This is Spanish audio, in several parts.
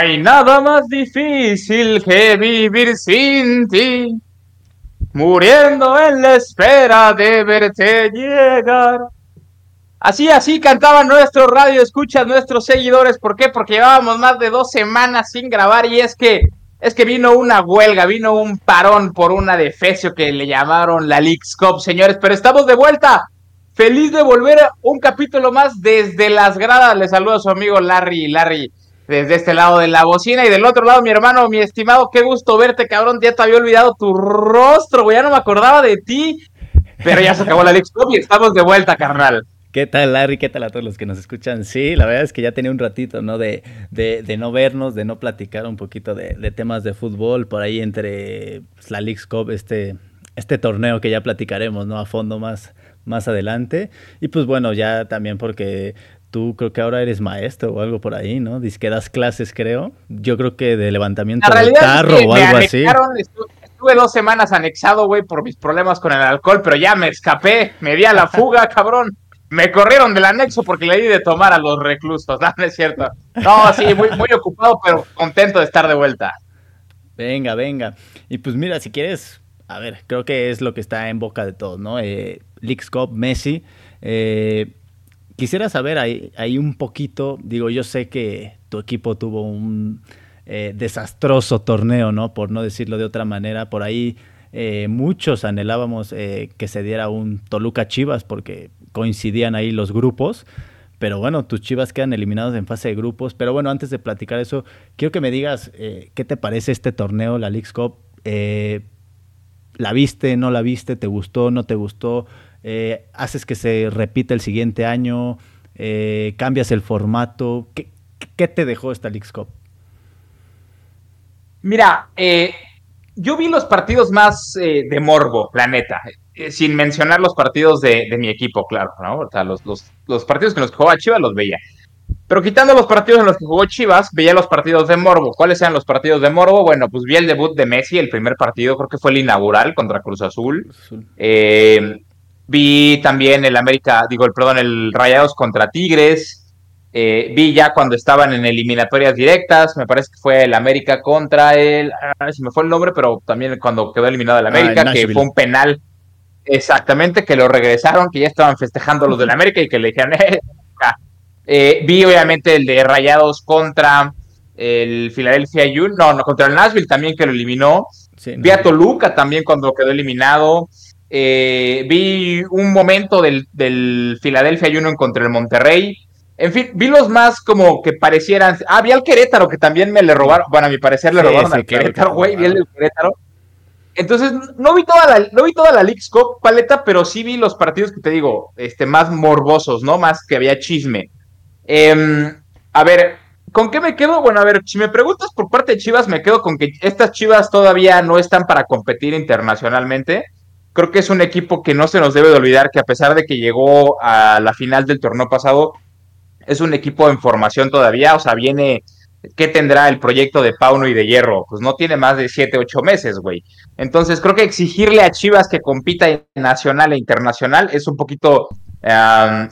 Hay nada más difícil que vivir sin ti, muriendo en la espera de verte llegar. Así, así cantaban nuestro radio, escuchas nuestros seguidores. ¿Por qué? Porque llevábamos más de dos semanas sin grabar y es que es que vino una huelga, vino un parón por una defecio que le llamaron la League's Cup, señores. Pero estamos de vuelta. Feliz de volver a un capítulo más desde las gradas. Le saludo a su amigo Larry. Larry, desde este lado de la bocina y del otro lado mi hermano, mi estimado, qué gusto verte, cabrón, ya te había olvidado tu rostro, güey, ya no me acordaba de ti, pero ya se acabó la Lex y estamos de vuelta, carnal. ¿Qué tal, Larry? ¿Qué tal a todos los que nos escuchan? Sí, la verdad es que ya tenía un ratito, ¿no? De, de, no vernos, de no platicar un poquito de, temas de fútbol, por ahí entre pues, la League Cup, este, este torneo que ya platicaremos, ¿no? A fondo más, más adelante. Y pues bueno, ya también porque Tú creo que ahora eres maestro o algo por ahí, ¿no? Dices que das clases, creo. Yo creo que de levantamiento de carro o algo así. Estuve, dos semanas anexado, güey, por mis problemas con el alcohol, pero ya me escapé, me di a la fuga, cabrón. Me corrieron del anexo porque le di de tomar a los reclusos, ¿no? es cierto. No, sí, muy, muy ocupado, pero contento de estar de vuelta. Venga, venga. Y pues mira, si quieres, a ver, creo que es lo que está en boca de todos, ¿no? Eh, Leagues Cup, Messi. Eh, Quisiera saber ahí, un poquito, digo, yo sé que tu equipo tuvo un eh, desastroso torneo, ¿no? Por no decirlo de otra manera, por ahí eh, muchos anhelábamos eh, que se diera un Toluca Chivas porque coincidían ahí los grupos. Pero bueno, tus Chivas quedan eliminados en fase de grupos. Pero bueno, antes de platicar eso, quiero que me digas qué te parece este torneo, la League's Cup. ¿La viste, no la viste? ¿Te gustó, no te gustó? Eh, haces que se repita el siguiente año, eh, cambias el formato. ¿Qué, te dejó esta League's Cup? Mira, eh, yo vi los partidos más de morbo, la neta, sin mencionar los partidos de, mi equipo, claro, ¿no? O sea, los, los, partidos en los que jugaba Chivas los veía. Pero quitando los partidos en los que jugó Chivas, veía los partidos de Morbo. ¿Cuáles eran los partidos de Morbo? Bueno, pues vi el debut de Messi, el primer partido, creo que fue el inaugural contra Cruz Azul. Eh, Vi también el América, digo, el perdón, el Rayados contra Tigres. Eh, vi ya cuando estaban en eliminatorias directas, me parece que fue el América contra el, ah, se me fue el nombre, pero también cuando quedó eliminado el ah, América, que fue un penal, exactamente, que lo regresaron, que ya estaban festejando los del América y que le dijeron, eh, eh, vi obviamente el de Rayados contra el Philadelphia Union, no, no, contra el Nashville también que lo eliminó. vi a Toluca también cuando quedó eliminado. Eh, vi un momento del, del Philadelphia Union contra el Monterrey. En fin, vi los más como que parecieran. Ah, vi al Querétaro, que también me le robaron. Bueno, a mi parecer le robaron al Querétaro, güey. Vi el Querétaro. Entonces, no vi toda la, no vi toda la League Cup paleta, pero sí vi los partidos que te digo, este, más morbosos, ¿no? Más que había chisme. Em, a ver, ¿con qué me quedo? Bueno, a ver, si me preguntas por parte de Chivas, me quedo con que estas Chivas todavía no están para competir internacionalmente creo que es un equipo que no se nos debe de olvidar que a pesar de que llegó a la final del torneo pasado, es un equipo en formación todavía, o sea, viene, ¿qué tendrá el proyecto de Pauno y de Hierro? Pues no tiene más de 7, 8 meses, güey. Entonces creo que exigirle a Chivas que compita en nacional e internacional es un poquito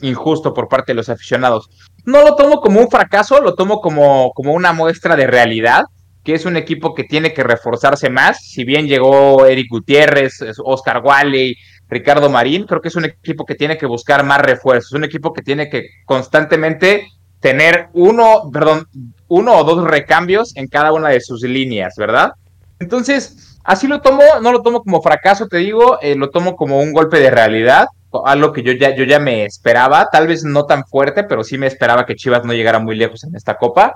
injusto por parte de los aficionados. No lo tomo como un fracaso, lo tomo como, como una muestra de realidad que es un equipo que tiene que reforzarse más. Si bien llegó Eric Gutiérrez, Oscar Wally, Ricardo Marín, creo que es un equipo que tiene que buscar más refuerzos, un equipo que tiene que constantemente tener uno, perdón, uno o dos recambios en cada una de sus líneas, ¿verdad? Entonces, así lo tomo, no lo tomo como fracaso, te digo, eh, lo tomo como un golpe de realidad, algo que yo ya, yo ya me esperaba, tal vez no tan fuerte, pero sí me esperaba que Chivas no llegara muy lejos en esta copa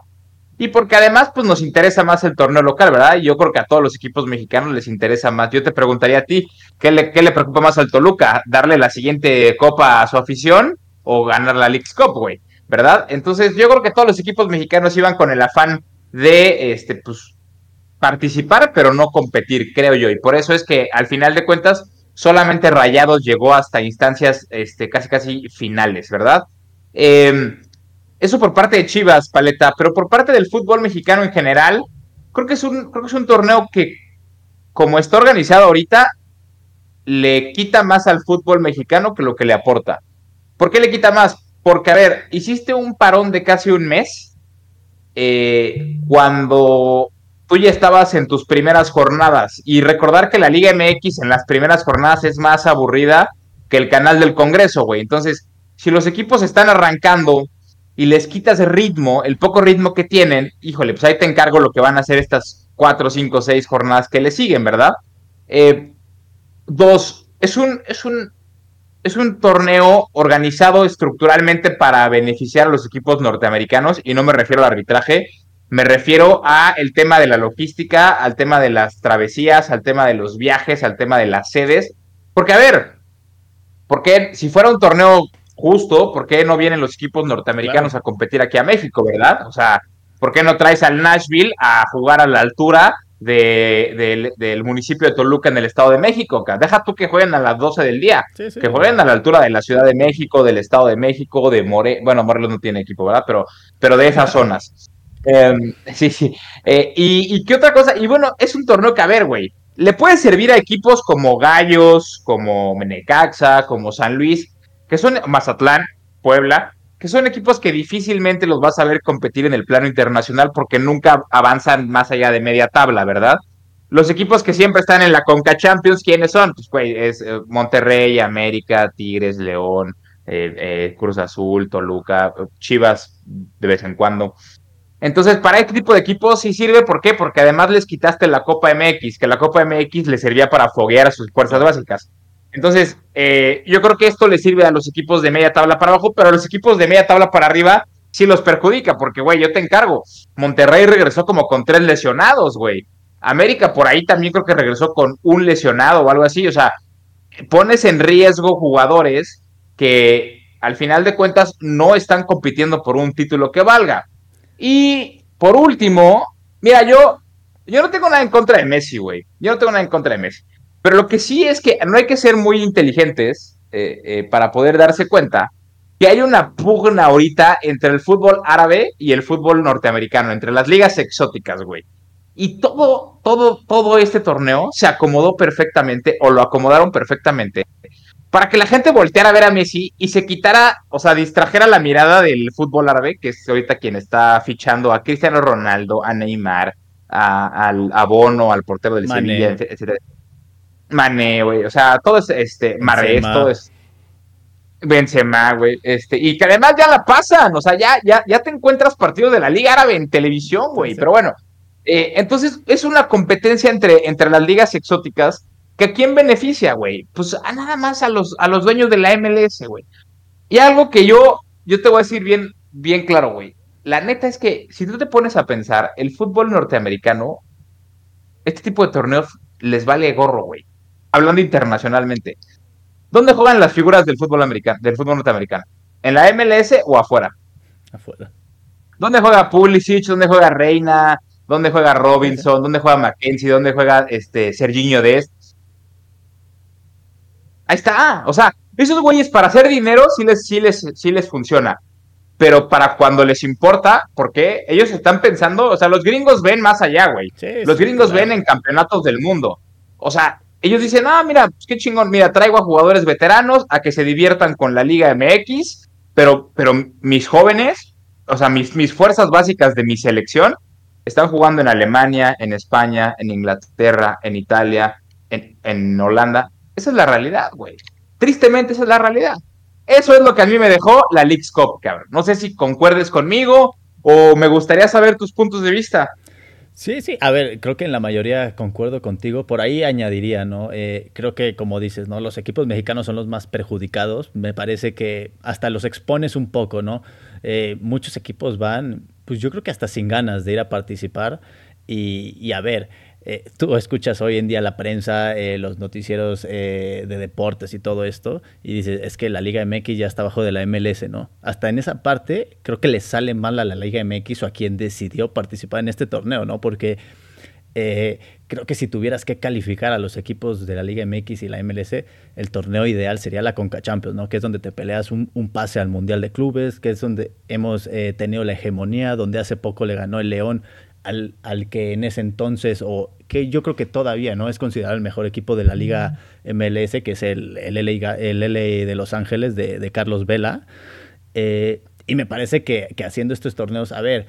y porque además pues nos interesa más el torneo local, ¿verdad? Y yo creo que a todos los equipos mexicanos les interesa más. Yo te preguntaría a ti, ¿qué le, qué le preocupa más al Toluca? ¿Darle la siguiente copa a su afición o ganar la League's Cup, güey? ¿Verdad? Entonces yo creo que todos los equipos mexicanos iban con el afán de, este, pues, participar, pero no competir, creo yo. Y por eso es que al final de cuentas solamente Rayados llegó hasta instancias este, casi casi finales, ¿verdad? Eh, eso por parte de Chivas, Paleta, pero por parte del fútbol mexicano en general, creo que es un, creo que es un torneo que, como está organizado ahorita, le quita más al fútbol mexicano que lo que le aporta. ¿Por qué le quita más? Porque, a ver, hiciste un parón de casi un mes eh, cuando tú ya estabas en tus primeras jornadas y recordar que la Liga MX en las primeras jornadas es más aburrida que el canal del Congreso, güey. Entonces, si los equipos están arrancando y les quitas el ritmo, el poco ritmo que tienen, híjole, pues ahí te encargo lo que van a hacer estas cuatro, cinco, seis jornadas que le siguen, ¿verdad? Eh, dos, es un, es un, es un torneo organizado estructuralmente para beneficiar a los equipos norteamericanos y no me refiero al arbitraje, me refiero a el tema de la logística, al tema de las travesías, al tema de los viajes, al tema de las sedes. Porque, a ver, porque si fuera un torneo justo, ¿por qué no vienen los equipos norteamericanos a competir aquí a México, verdad? O sea, ¿por qué no traes al Nashville a jugar a la altura del municipio de Toluca en el Estado de México? Deja tú que jueguen a las 12 del día, que jueguen a la altura de la Ciudad de México, del Estado de México, de More, bueno, Morelos no tiene equipo, ¿verdad? Pero, pero de esas zonas. Em, sí, sí. Eh, y, qué otra cosa? Y bueno, es un torneo que, a ver, güey, le puede servir a equipos como Gallos, como Menecaxa, como San Luis, que son Mazatlán, Puebla, que son equipos que difícilmente los vas a ver competir en el plano internacional porque nunca avanzan más allá de media tabla, ¿verdad? Los equipos que siempre están en la Conca Champions, ¿quiénes son? Pues, güey, es eh, Monterrey, América, Tigres, León, eh, Cruz Azul, Toluca, Chivas de vez en cuando. Entonces, para este tipo de equipos sí sirve, ¿por qué? Porque además les quitaste la Copa MX, que la Copa MX les servía para foguear a sus fuerzas básicas. Entonces, eh, yo creo que esto le sirve a los equipos de media tabla para abajo, pero a los equipos de media tabla para arriba sí los perjudica, porque, güey, yo te encargo. Monterrey regresó como con tres lesionados, güey. América por ahí también creo que regresó con un lesionado o algo así. O sea, pones en riesgo jugadores que al final de cuentas no están compitiendo por un título que valga. Y por último, mira, yo, yo no tengo nada en contra de Messi, güey. Yo no tengo nada en contra de Messi. Pero lo que sí es que no hay que ser muy inteligentes eh, eh, para poder darse cuenta que hay una pugna ahorita entre el fútbol árabe y el fútbol norteamericano, entre las ligas exóticas, güey. Y todo, todo, todo este torneo se acomodó perfectamente, o lo acomodaron perfectamente, para que la gente volteara a ver a Messi y se quitara, o sea, distrajera la mirada del fútbol árabe, que es ahorita quien está fichando a Cristiano Ronaldo, a Neymar, a, al, a Bono, al portero del Sevilla, etcétera. Mané, güey, o sea, todo es, este, Marés, todo es Benzema, güey, este, y que además ya la pasan, o sea, ya, ya, ya te encuentras partidos de la Liga Árabe en televisión, güey, pero bueno, eh, entonces es una competencia entre, entre las ligas exóticas ¿Que a quién beneficia, güey? Pues a nada más a los, a los dueños de la MLS, güey. Y algo que yo, yo te voy a decir bien, bien claro, güey. La neta es que si tú te pones a pensar, el fútbol norteamericano, este tipo de torneos les vale gorro, güey. Hablando internacionalmente. ¿Dónde juegan las figuras del fútbol americano, del fútbol norteamericano? ¿En la MLS o afuera? Afuera. ¿Dónde juega Pulisic? ¿Dónde juega Reina? ¿Dónde juega Robinson? ¿Dónde juega Mackenzie? ¿Dónde juega este Serginho Dest? Ahí está. O sea, esos güeyes para hacer dinero sí les, sí les, sí les funciona. Pero para cuando les importa, porque ellos están pensando, o sea, los gringos ven más allá, güey. los gringos ven en campeonatos del mundo. O sea, ellos dicen, ah, mira, pues qué chingón, mira, traigo a jugadores veteranos a que se diviertan con la Liga MX, pero, pero mis jóvenes, o sea, mis, mis fuerzas básicas de mi selección, están jugando en Alemania, en España, en Inglaterra, en Italia, en, en Holanda. Esa es la realidad, güey. Tristemente, esa es la realidad. Eso es lo que a mí me dejó la League's Cup, cabrón. No sé si concuerdes conmigo o me gustaría saber tus puntos de vista. Sí, sí, a ver, creo que en la mayoría concuerdo contigo. Por ahí añadiría, ¿no? Eh, creo que, como dices, ¿no? Los equipos mexicanos son los más perjudicados. Me parece que hasta los expones un poco, ¿no? Eh, muchos equipos van, pues yo creo que hasta sin ganas de ir a participar. Y, y a ver, eh, tú escuchas hoy en día la prensa, eh, los noticieros eh, de deportes y todo esto, y dices, es que la Liga MX ya está bajo de la MLS, ¿no? Hasta en esa parte creo que le sale mal a la Liga MX o a quien decidió participar en este torneo, ¿no? Porque creo que si tuvieras que calificar a los equipos de la Liga MX y la MLS, el torneo ideal sería la Conca Champions, ¿no? Que es donde te peleas un, un pase al Mundial de Clubes, que es donde hemos tenido la hegemonía, donde hace poco le ganó el León al, al, que en ese entonces, o que yo creo que todavía no es considerado el mejor equipo de la liga MLS, que es el, el, LA, el de Los Ángeles de, Carlos Vela. Eh, y me parece que, haciendo estos torneos, a ver,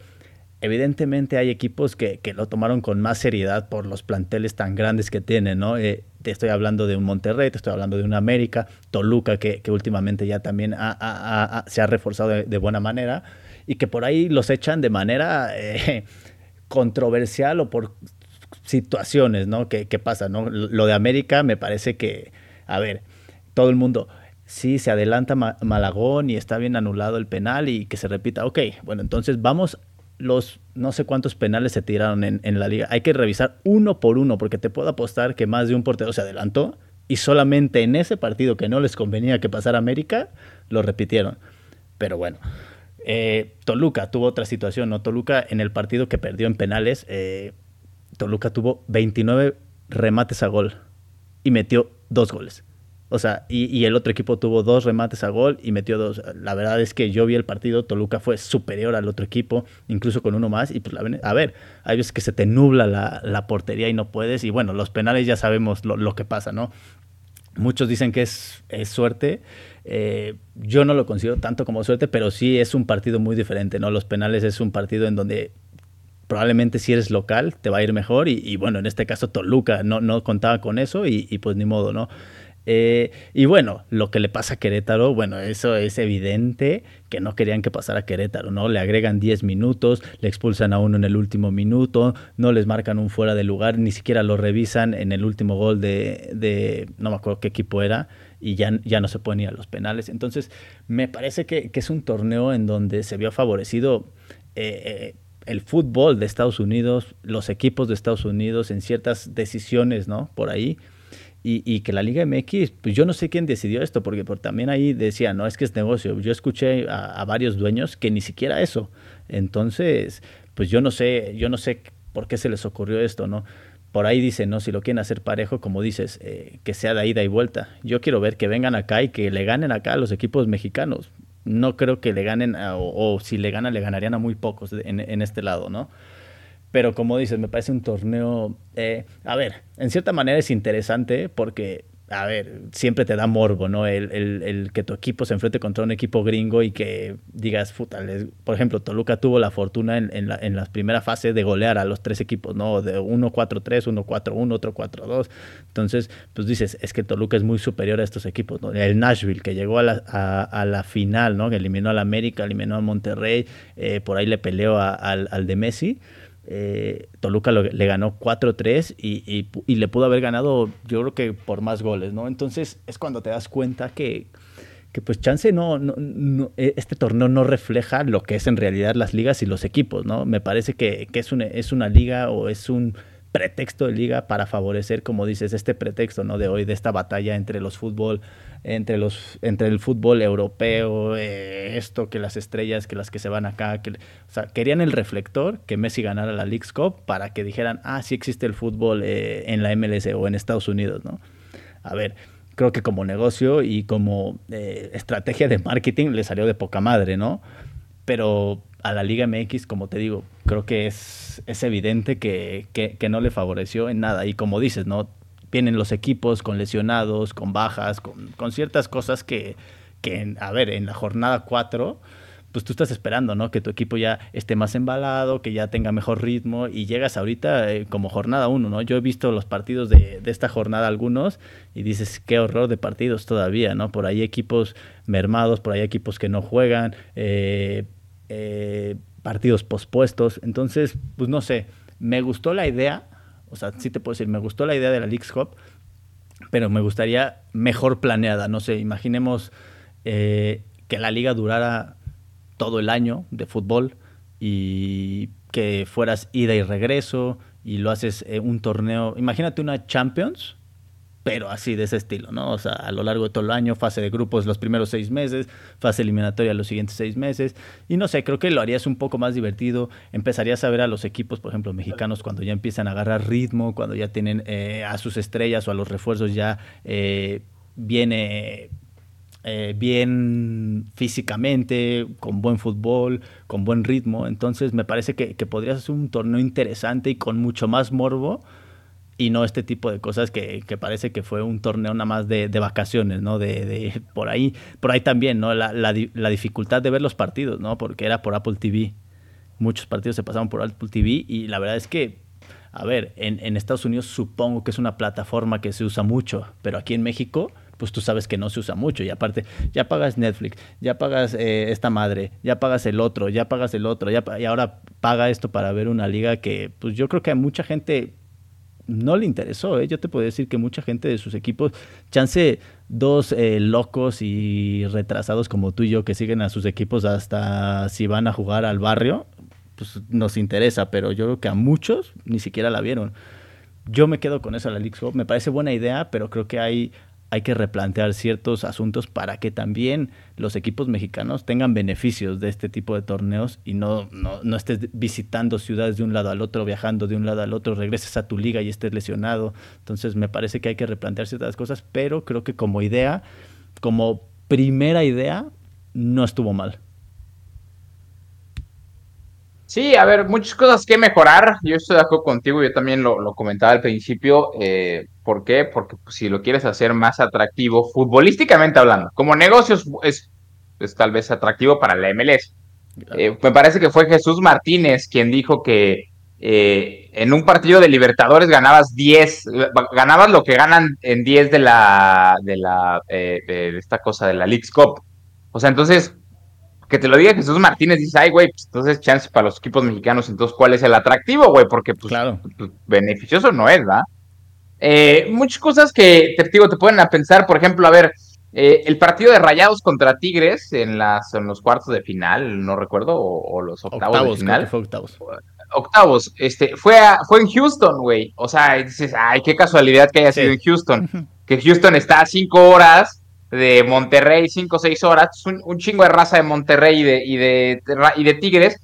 evidentemente hay equipos que, lo tomaron con más seriedad por los planteles tan grandes que tienen, ¿no? Eh, te estoy hablando de un Monterrey, te estoy hablando de un América, Toluca, que, últimamente ya también se ha reforzado de, buena manera y que por ahí los echan de manera eh, controversial o por situaciones, ¿no? Que, pasa, ¿no? Lo de América me parece que, a ver, todo el mundo, sí, se adelanta Malagón y está bien anulado el penal y que se repita, ok, bueno, entonces vamos los no sé cuántos penales se tiraron en, la liga. Hay que revisar uno por uno, porque te puedo apostar que más de un portero se adelantó y solamente en ese partido que no les convenía que pasara América, lo repitieron. Pero bueno, eh, Toluca tuvo otra situación, ¿no? Toluca en el partido que perdió en penales, eh, Toluca tuvo 29 remates a gol y metió dos goles. O sea, y, el otro equipo tuvo dos remates a gol y metió dos. La verdad es que yo vi el partido, Toluca fue superior al otro equipo, incluso con uno más. Y pues, a ver, hay veces que se te nubla la, portería y no puedes. Y bueno, los penales ya sabemos lo, que pasa, ¿no? Muchos dicen que es, suerte. Eh, yo no lo considero tanto como suerte, pero sí es un partido muy diferente, ¿no? Los penales es un partido en donde probablemente si eres local te va a ir mejor y, bueno, en este caso Toluca no, no contaba con eso y, pues ni modo, ¿no? Eh, y bueno, lo que le pasa a Querétaro, bueno, eso es evidente que no querían que pasara a Querétaro, ¿no? Le agregan 10 minutos, le expulsan a uno en el último minuto, no les marcan un fuera de lugar, ni siquiera lo revisan en el último gol de, no me acuerdo qué equipo era, y ya, ya no se pueden ir a los penales. Entonces, me parece que, es un torneo en donde se vio favorecido. Eh, eh, el fútbol de Estados Unidos, los equipos de Estados Unidos en ciertas decisiones, ¿no? Por ahí. Y, que la Liga MX, pues yo no sé quién decidió esto, porque por, también ahí decía, no, es que es negocio. Yo escuché a, varios dueños que ni siquiera eso. Entonces, pues yo no sé, yo no sé por qué se les ocurrió esto, ¿no? Por ahí dicen, ¿no? Si lo quieren hacer parejo, como dices, eh, que sea de ida y vuelta. Yo quiero ver que vengan acá y que le ganen acá a los equipos mexicanos. No creo que le ganen, o, si le ganan, le ganarían a muy pocos en, este lado, ¿no? Pero como dices, me parece un torneo, eh, a ver, en cierta manera es interesante porque, a ver, siempre te da morbo, ¿no? El, el, que tu equipo se enfrente contra un equipo gringo y que digas, puta, por ejemplo, Toluca tuvo la fortuna en, en, la, en las primeras fases de golear a los tres equipos, ¿no? De 1-4-3, 1-4-1, otro 4-2. Entonces, pues dices, es que Toluca es muy superior a estos equipos, ¿no? El Nashville, que llegó a la, a, la final, ¿no? Que eliminó al América, eliminó a Monterrey, eh, por ahí le peleó al, al de Messi eh, Toluca le ganó 4-3 y, le pudo haber ganado, yo creo que por más goles, ¿no? Entonces es cuando te das cuenta que, que pues chance no, no, e, este torneo no refleja lo que es en realidad las ligas y los equipos, ¿no? Me parece que, que es, una, es una liga o es un pretexto de liga para favorecer, como dices, este pretexto, ¿no? De hoy, de esta batalla entre los fútbol entre, los, entre el fútbol europeo, eh, esto, que las estrellas, que las que se van acá, que, querían el reflector que Messi ganara la League's Cup para que dijeran, ah, sí existe el fútbol eh, en la MLS o en Estados Unidos, ¿no? A ver, creo que como negocio y como eh, estrategia de marketing le salió de poca madre, ¿no? Pero a la Liga MX, como te digo, creo que es, es evidente que, que, que no le favoreció en nada. Y como dices, ¿no? Vienen los equipos con lesionados, con bajas, con, ciertas cosas que, que, a ver, en la jornada 4, pues tú estás esperando, ¿no? Que tu equipo ya esté más embalado, que ya tenga mejor ritmo y llegas ahorita eh, como jornada 1, ¿no? Yo he visto los partidos de, de, esta jornada algunos y dices, qué horror de partidos todavía, ¿no? Por ahí equipos mermados, por ahí equipos que no juegan, eh, eh, partidos pospuestos. Entonces, pues no sé, me gustó la idea, o sea, sí te puedo decir, me gustó la idea de la Leagues Cup, pero me gustaría mejor planeada. No sé, imaginemos eh, que la liga durara todo el año de fútbol y que fueras ida y regreso y lo haces en un torneo. Imagínate una Champions pero así de ese estilo, ¿no? O sea, a lo largo de todo el año, fase de grupos los primeros seis meses, fase eliminatoria los siguientes seis meses. Y no sé, creo que lo harías un poco más divertido. Empezarías a ver a los equipos, por ejemplo, mexicanos, cuando ya empiezan a agarrar ritmo, cuando ya tienen eh, a sus estrellas o a los refuerzos ya eh, viene eh, bien físicamente, con buen fútbol, con buen ritmo. Entonces me parece que, que podría ser un torneo interesante y con mucho más morbo y no este tipo de cosas que, que, parece que fue un torneo nada más de, de vacaciones, ¿no? De, de, por ahí, por ahí también, ¿no? La, la, la, dificultad de ver los partidos, ¿no? Porque era por Apple TV. muchos partidos se pasaron por Apple TV y la verdad es que, a ver, en, Estados Unidos supongo que es una plataforma que se usa mucho, pero aquí en México pues tú sabes que no se usa mucho. Y aparte, ya pagas Netflix, ya pagas eh, esta madre, ya pagas el otro, ya pagas el otro, ya, y ahora paga esto para ver una liga que, pues yo creo que a mucha gente no le interesó. ¿eh? Yo te puedo decir que mucha gente de sus equipos, chance dos eh, locos y retrasados como tú y yo que siguen a sus equipos hasta si van a jugar al barrio, pues nos interesa, pero yo creo que a muchos ni siquiera la vieron. Yo me quedo con eso la League Cup. Me parece buena idea, pero creo que hay hay que replantear ciertos asuntos para que también los equipos mexicanos tengan beneficios de este tipo de torneos y no, no, estés visitando ciudades de un lado al otro, viajando de un lado al otro, regreses a tu liga y estés lesionado. Entonces me parece que hay que replantear ciertas cosas, pero creo que como idea, como primera idea, no estuvo mal. Sí, a ver, muchas cosas que mejorar. Yo estoy de acuerdo contigo, yo también lo, comentaba al principio. Eh, ¿Por qué? Porque pues, si lo quieres hacer más atractivo, futbolísticamente hablando, como negocios es, es tal vez atractivo para la MLS. Eh, me parece que fue Jesús Martínez quien dijo que eh, en un partido de Libertadores ganabas 10, ganabas lo que ganan en 10 de la, de la, de esta cosa de la League's Cup. O sea, entonces que te lo diga Jesús Martínez, dice, ay, güey, pues entonces chance para los equipos mexicanos, entonces, ¿cuál es el atractivo, güey? Porque, pues, pues beneficioso no es, ¿verdad? Eh, muchas cosas que, te digo, te pueden a pensar, por ejemplo, a ver, eh, el partido de Rayados contra Tigres en, las, en los cuartos de final, no recuerdo, o, los octavos, de final. fue octavos. Octavos, este, fue, fue en Houston, güey. O sea, dices, ay, qué casualidad que haya sido en Houston. Que Houston está a cinco horas de Monterrey, cinco o seis horas, un, chingo de raza de Monterrey y de, y de, y de Tigres,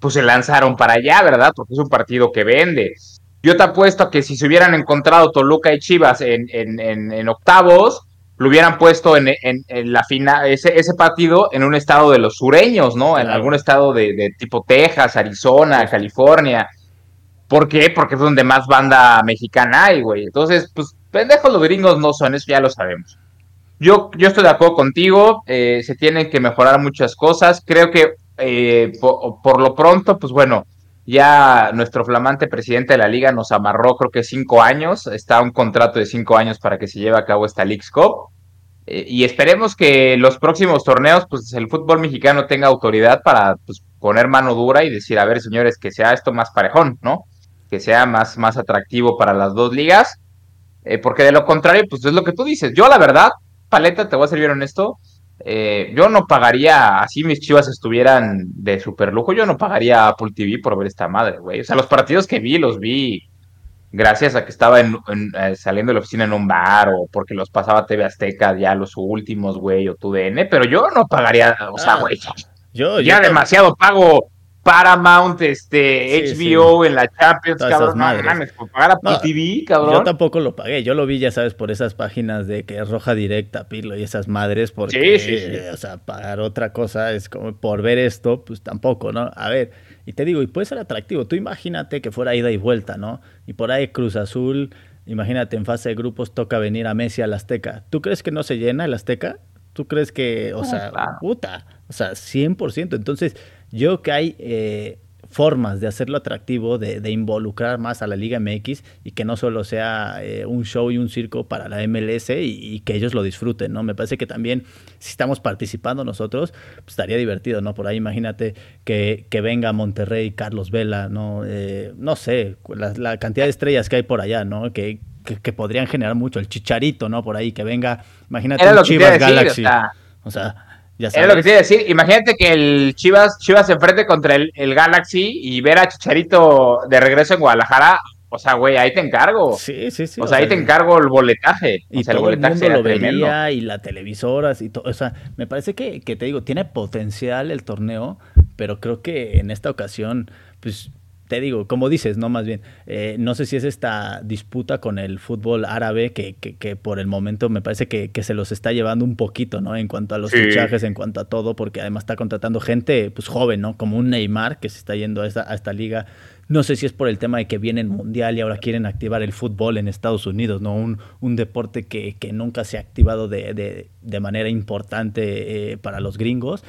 pues se lanzaron para allá, ¿verdad? Porque es un partido que vende. Yo te apuesto a que si se hubieran encontrado Toluca y Chivas en, en, octavos, lo hubieran puesto en, la final, ese, ese, partido en un estado de los sureños, ¿no? En algún estado de, de, tipo Texas, Arizona, California. ¿Por qué? Porque es donde más banda mexicana hay, güey. Entonces, pues pendejos los gringos no son, eso ya lo sabemos. Yo, yo estoy de acuerdo contigo, eh, se tienen que mejorar muchas cosas. Creo que eh, por, lo pronto, pues bueno, ya nuestro flamante presidente de la liga nos amarró, creo que cinco años, está un contrato de cinco años para que se lleve a cabo esta League's Cup. Eh, y esperemos que los próximos torneos, pues el fútbol mexicano tenga autoridad para pues, poner mano dura y decir, a ver, señores, que sea esto más parejón, ¿no? Que sea más, más atractivo para las dos ligas. porque de lo contrario, pues es lo que tú dices. Yo, la verdad, paleta, te voy a ser bien honesto. Eh, yo no pagaría, así mis chivas estuvieran de super lujo, yo no pagaría Apple TV por ver esta madre, güey. O sea, los partidos que vi, los vi gracias a que estaba en, eh, saliendo de la oficina en un bar o porque los pasaba TV Azteca ya los últimos, güey, o tu DN, pero yo no pagaría, o sea, ah, güey. yo, ya demasiado pago Paramount, este, HBO en la Champions, cabrón. No mames, por pagar a TV, cabrón. Yo tampoco lo pagué. Yo lo vi, ya sabes, por esas páginas de que es roja directa, Pilo y esas madres, porque, sí, sí, o sea, pagar otra cosa es como por ver esto, pues tampoco, ¿no? A ver, y te digo, y puede ser atractivo. Tú imagínate que fuera ida y vuelta, ¿no? Y por ahí Cruz Azul, imagínate, en fase de grupos toca venir a Messi al Azteca. ¿Tú crees que no se llena el Azteca? ¿Tú crees que, o ah, sea, puta, o sea, 100%. Entonces, yo que hay eh, formas de hacerlo atractivo, de, involucrar más a la Liga MX y que no solo sea eh, un show y un circo para la MLS y, que ellos lo disfruten, ¿no? Me parece que también si estamos participando nosotros, pues estaría divertido, ¿no? Por ahí imagínate que, venga Monterrey, Carlos Vela, ¿no? Eh, no sé, la, cantidad de estrellas que hay por allá, ¿no? Que, que, podrían generar mucho, el chicharito, ¿no? Por ahí, que venga, imagínate un Chivas Galaxy. o sea es lo que a decir. Imagínate que el Chivas, Chivas se enfrente contra el, Galaxy y ver a Chicharito de regreso en Guadalajara. O sea, güey, ahí te encargo. Sí, sí, sí. O, sea, ahí te encargo el boletaje. Y el, boletaje lo vería y las televisoras y todo. O sea, me parece que, que te digo, tiene potencial el torneo, pero creo que en esta ocasión, pues te digo, como dices, no más bien, eh, no sé si es esta disputa con el fútbol árabe que, que, por el momento me parece que, se los está llevando un poquito, ¿no? En cuanto a los fichajes, en cuanto a todo, porque además está contratando gente pues joven, ¿no? Como un Neymar que se está yendo a esta, a esta liga. No sé si es por el tema de que viene el mundial y ahora quieren activar el fútbol en Estados Unidos, ¿no? Un, un deporte que, nunca se ha activado de, de, de manera importante eh, para los gringos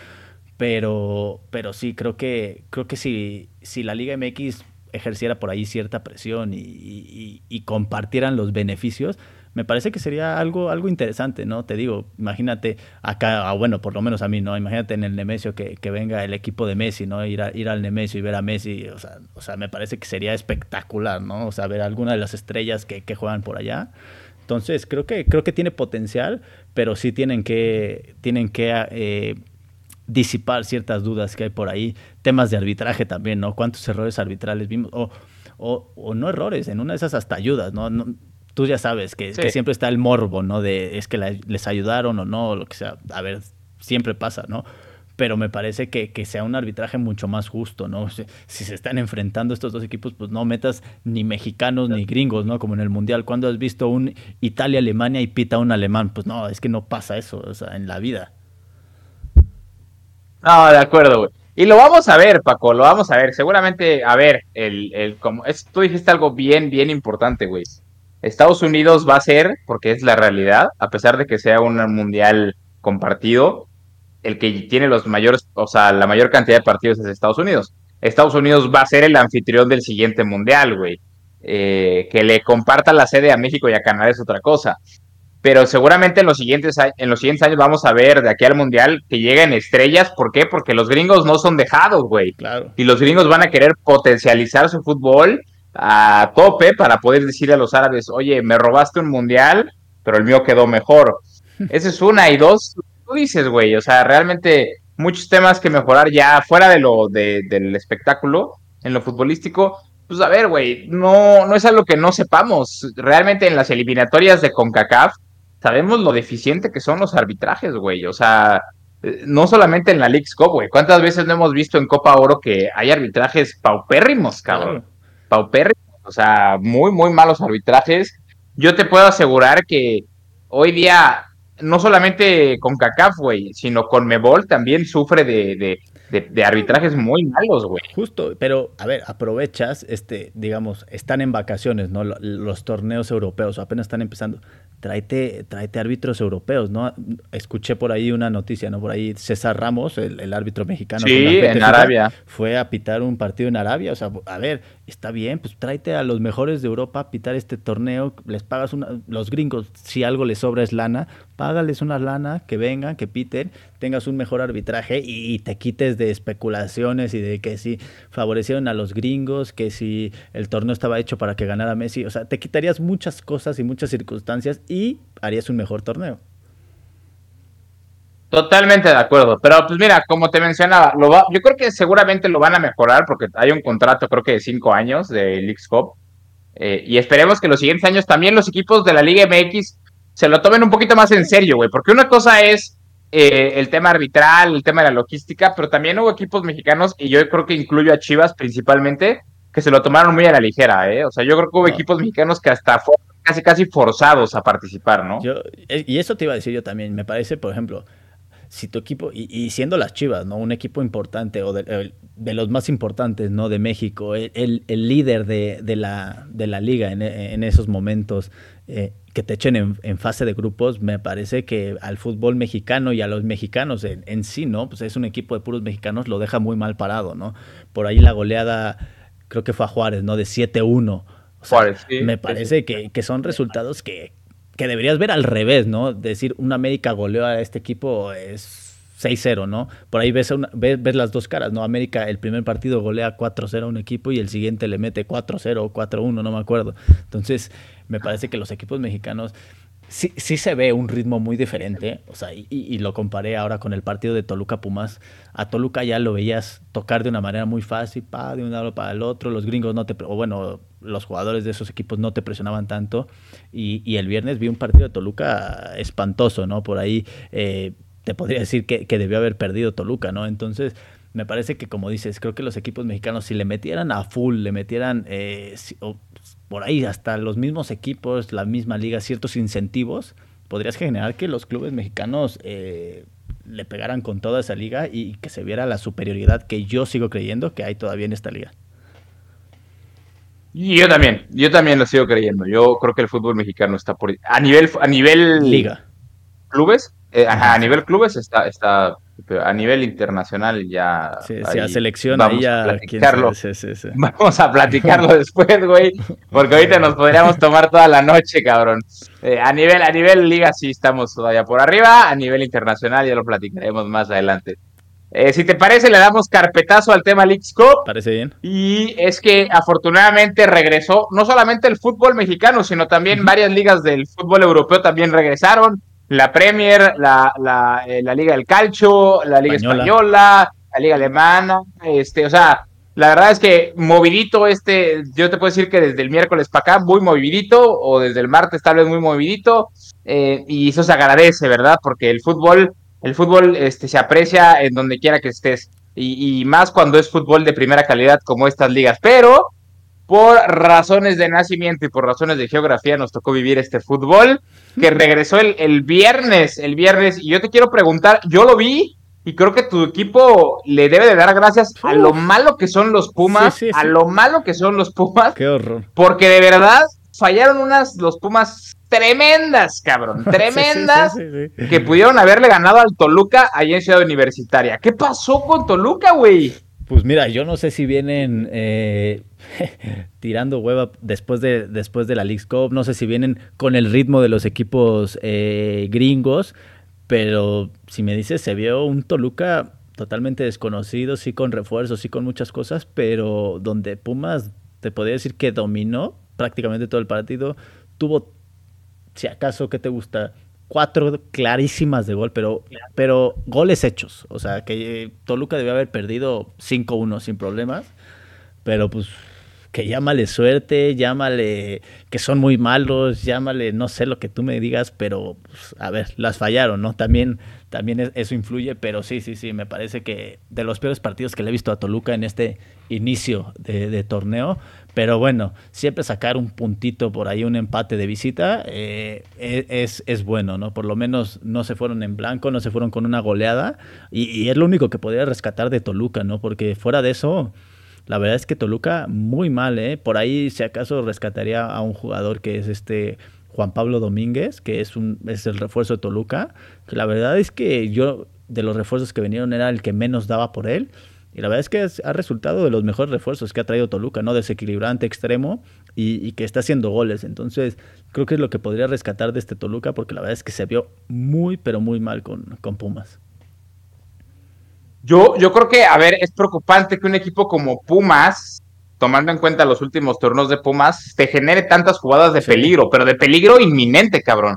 pero, pero sí, creo que, creo que si, si la Liga MX ejerciera por ahí cierta presión y, y, compartieran los beneficios, me parece que sería algo, algo interesante, ¿no? Te digo, imagínate acá, ah, bueno, por lo menos a mí, ¿no? Imagínate en el Nemesio que, que venga el equipo de Messi, ¿no? Ir, ir al Nemesio y ver a Messi, o sea, o sea, me parece que sería espectacular, ¿no? O sea, ver alguna de las estrellas que, que juegan por allá. Entonces, creo que, creo que tiene potencial, pero sí tienen que, tienen que eh, disipar ciertas dudas que hay por ahí. Temas de arbitraje también, ¿no? ¿Cuántos errores arbitrales vimos? O, o, no errores, en una de esas hasta ayudas, ¿no? tú ya sabes que, siempre está el morbo, ¿no? De es que les ayudaron o no, o lo que sea. A ver, siempre pasa, ¿no? Pero me parece que, que, sea un arbitraje mucho más justo, ¿no? Si, se están enfrentando estos dos equipos, pues no metas ni mexicanos ni gringos, ¿no? Como en el Mundial. cuando has visto un Italia-Alemania y pita un alemán? Pues no, es que no pasa eso, o sea, en la vida. No, de acuerdo, güey. Y lo vamos a ver, Paco, lo vamos a ver. Seguramente, a ver, el, el como es, tú dijiste algo bien, bien importante, güey. Estados Unidos va a ser, porque es la realidad, a pesar de que sea un mundial compartido, el que tiene los mayores, o sea, la mayor cantidad de partidos es Estados Unidos. Estados Unidos va a ser el anfitrión del siguiente mundial, güey. Eh, que le comparta la sede a México y a Canadá es otra cosa pero seguramente en los siguientes en los siguientes años vamos a ver de aquí al mundial que lleguen estrellas, ¿por qué? Porque los gringos no son dejados, güey. Claro. Y los gringos van a querer potencializar su fútbol a tope para poder decirle a los árabes, "Oye, me robaste un mundial, pero el mío quedó mejor." Esa es una y dos, tú dices, güey, o sea, realmente muchos temas que mejorar ya fuera de lo del espectáculo en lo futbolístico, pues a ver, güey, no, no es algo que no sepamos. Realmente en las eliminatorias de CONCACAF sabemos lo deficiente que son los arbitrajes, güey. O sea, eh, no solamente en la League's Cup, güey. ¿Cuántas veces no hemos visto en Copa Oro que hay arbitrajes paupérrimos, cabrón? Paupérrimos. O sea, muy, muy malos arbitrajes. Yo te puedo asegurar que hoy día, no solamente con CACAF, güey, sino con Mebol también sufre de, de, arbitrajes muy malos, güey. Justo, pero a ver, aprovechas, este, digamos, están en vacaciones, ¿no? Los torneos europeos apenas están empezando tráete, tráete árbitros europeos, ¿no? Escuché por ahí una noticia, ¿no? Por ahí César Ramos, el, árbitro mexicano. Sí, en Arabia. Fue a pitar un partido en Arabia. O sea, a ver, está bien, pues tráete a los mejores de Europa a pitar este torneo, les pagas una, los gringos, si algo les sobra es lana, págales una lana, que vengan, que piten, tengas un mejor arbitraje y, te quites de especulaciones y de que si favorecieron a los gringos, que si el torneo estaba hecho para que ganara Messi, o sea, te quitarías muchas cosas y muchas circunstancias y harías un mejor torneo. Totalmente de acuerdo, pero pues mira, como te mencionaba, lo yo creo que seguramente lo van a mejorar porque hay un contrato creo que de cinco años de Leagues Cup eh, y esperemos que los siguientes años también los equipos de la Liga MX se lo tomen un poquito más en serio, güey, porque una cosa es eh, el tema arbitral, el tema de la logística, pero también hubo equipos mexicanos y yo creo que incluyo a Chivas principalmente que se lo tomaron muy a la ligera, ¿eh? O sea, yo creo que hubo equipos mexicanos que hasta fueron casi casi forzados a participar, ¿no? Eh, y eso te iba a decir yo también, me parece, por ejemplo, si tu equipo, y, siendo las Chivas, ¿no? Un equipo importante o de, los más importantes, ¿no? De México, el, líder de, la, de la liga en, esos momentos, eh, que te echen en, fase de grupos, me parece que al fútbol mexicano y a los mexicanos en, sí, ¿no? Pues es un equipo de puros mexicanos, lo deja muy mal parado, ¿no? Por ahí la goleada, creo que fue a Juárez, ¿no? De 7-1. Juárez, sí, me parece que, que son resultados que, que deberías ver al revés, ¿no? Decir, un América goleó a este equipo es 6-0, ¿no? Por ahí ves, ves, las dos caras, ¿no? América el primer partido golea 4-0 a un equipo y el siguiente le mete 4-0 o 4-1, no me acuerdo. Entonces, me parece que los equipos mexicanos sí, sí se ve un ritmo muy diferente, o sea, y, lo comparé ahora con el partido de Toluca Pumas. A Toluca ya lo veías tocar de una manera muy fácil, pa, de un lado para el otro, los gringos no te, o bueno, los jugadores de esos equipos no te presionaban tanto, y, el viernes vi un partido de Toluca espantoso, ¿no? Por ahí eh, te podría decir que, que debió haber perdido Toluca, ¿no? Entonces, me parece que como dices, creo que los equipos mexicanos si le metieran a full, le metieran eh, por ahí hasta los mismos equipos, la misma liga, ciertos incentivos, podrías generar que los clubes mexicanos eh, le pegaran con toda esa liga y que se viera la superioridad que yo sigo creyendo que hay todavía en esta liga. Y yo también, yo también lo sigo creyendo. Yo creo que el fútbol mexicano está por a nivel a nivel liga clubes, eh, a nivel clubes está está Pero a nivel internacional ya. Sí, sí a selección ahí ya. A platicarlo. Vamos a platicarlo después, güey. Porque ahorita nos podríamos tomar toda la noche, cabrón. Eh, a, nivel, a nivel liga sí estamos todavía por arriba. A nivel internacional ya lo platicaremos más adelante. Eh, si te parece, le damos carpetazo al tema League Cup. Parece bien. Y es que afortunadamente regresó no solamente el fútbol mexicano, sino también varias ligas del fútbol europeo también regresaron la Premier, la, la, eh, la Liga del Calcio, la Liga Española. la Liga Alemana, este, o sea, la verdad es que movidito este, yo te puedo decir que desde el miércoles para acá, muy movidito, o desde el martes tal vez muy movidito, eh, y eso se agradece, ¿verdad? Porque el fútbol, el fútbol este, se aprecia en donde quiera que estés, y, y más cuando es fútbol de primera calidad como estas ligas, pero por razones de nacimiento y por razones de geografía nos tocó vivir este fútbol que regresó el, el, viernes, el viernes, y yo te quiero preguntar, yo lo vi y creo que tu equipo le debe de dar gracias a lo malo que son los Pumas, a lo malo que son los Pumas. Qué horror. Porque de verdad fallaron unas los Pumas tremendas, cabrón, tremendas, que pudieron haberle ganado al Toluca allí en Ciudad Universitaria. ¿Qué pasó con Toluca, güey? Pues mira, yo no sé si vienen eh, tirando hueva después de, después de la League Cup, no sé si vienen con el ritmo de los equipos eh, gringos, pero si me dices, se vio un Toluca totalmente desconocido, sí con refuerzos, sí con muchas cosas, pero donde Pumas, te podría decir que dominó prácticamente todo el partido, tuvo, si acaso, ¿qué te gusta? Cuatro clarísimas de gol, pero, pero goles hechos. O sea, que Toluca debió haber perdido 5-1 sin problemas, pero pues que llámale suerte, llámale que son muy malos, llámale no sé lo que tú me digas, pero pues, a ver, las fallaron, ¿no? También, también eso influye, pero sí, sí, sí, me parece que de los peores partidos que le he visto a Toluca en este inicio de torneo, pero bueno, siempre sacar un puntito por ahí, un empate de visita, eh, e, es, es, bueno, ¿no? Por lo menos no se fueron en blanco, no se fueron con una goleada. Y, es lo único que podría rescatar de Toluca, ¿no? Porque fuera de eso, la verdad es que Toluca muy mal, ¿eh? Por ahí, si acaso, rescataría a un jugador que es este Juan Pablo Domínguez, que es, un, es el refuerzo de Toluca. La verdad es que yo, de los refuerzos que vinieron, era el que menos daba por él. Y la verdad es que ha resultado de los mejores refuerzos que ha traído Toluca, ¿no? Desequilibrante, extremo y, que está haciendo goles. Entonces, creo que es lo que podría rescatar de este Toluca, porque la verdad es que se vio muy, pero muy mal con, con Pumas. Yo, yo creo que, a ver, es preocupante que un equipo como Pumas, tomando en cuenta los últimos turnos de Pumas, te genere tantas jugadas de peligro, pero de peligro inminente, cabrón.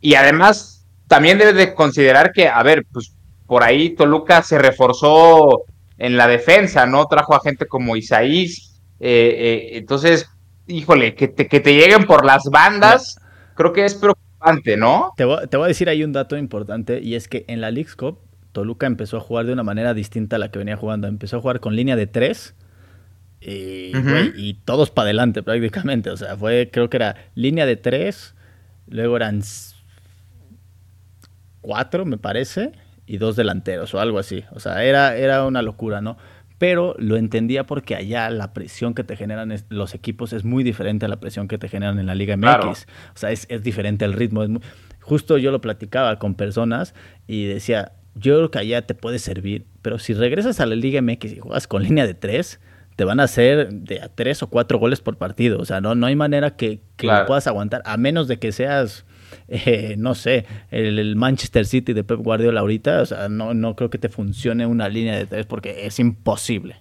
Y además, también debes de considerar que, a ver, pues por ahí Toluca se reforzó en la defensa, ¿no? Trajo a gente como Isaís. Eh, eh, entonces, híjole, que te, que te lleguen por las bandas, creo que es preocupante, ¿no? Te voy, a decir ahí un dato importante y es que en la League Cup Toluca empezó a jugar de una manera distinta a la que venía jugando. Empezó a jugar con línea de tres y, y todos para adelante prácticamente. O sea, fue, creo que era línea de tres, luego eran cuatro, me parece, y dos delanteros o algo así. O sea, era, era una locura, ¿no? Pero lo entendía porque allá la presión que te generan los equipos es muy diferente a la presión que te generan en la Liga MX. O sea, es, diferente el ritmo. Es Justo yo lo platicaba con personas y decía, yo creo que allá te puede servir, pero si regresas a la Liga MX y juegas con línea de tres, te van a hacer de a tres o cuatro goles por partido. O sea, no, no hay manera que, lo puedas aguantar, a menos de que seas eh, no sé, el, Manchester City de Pep Guardiola ahorita, o sea, no, no creo que te funcione una línea de tres porque es imposible.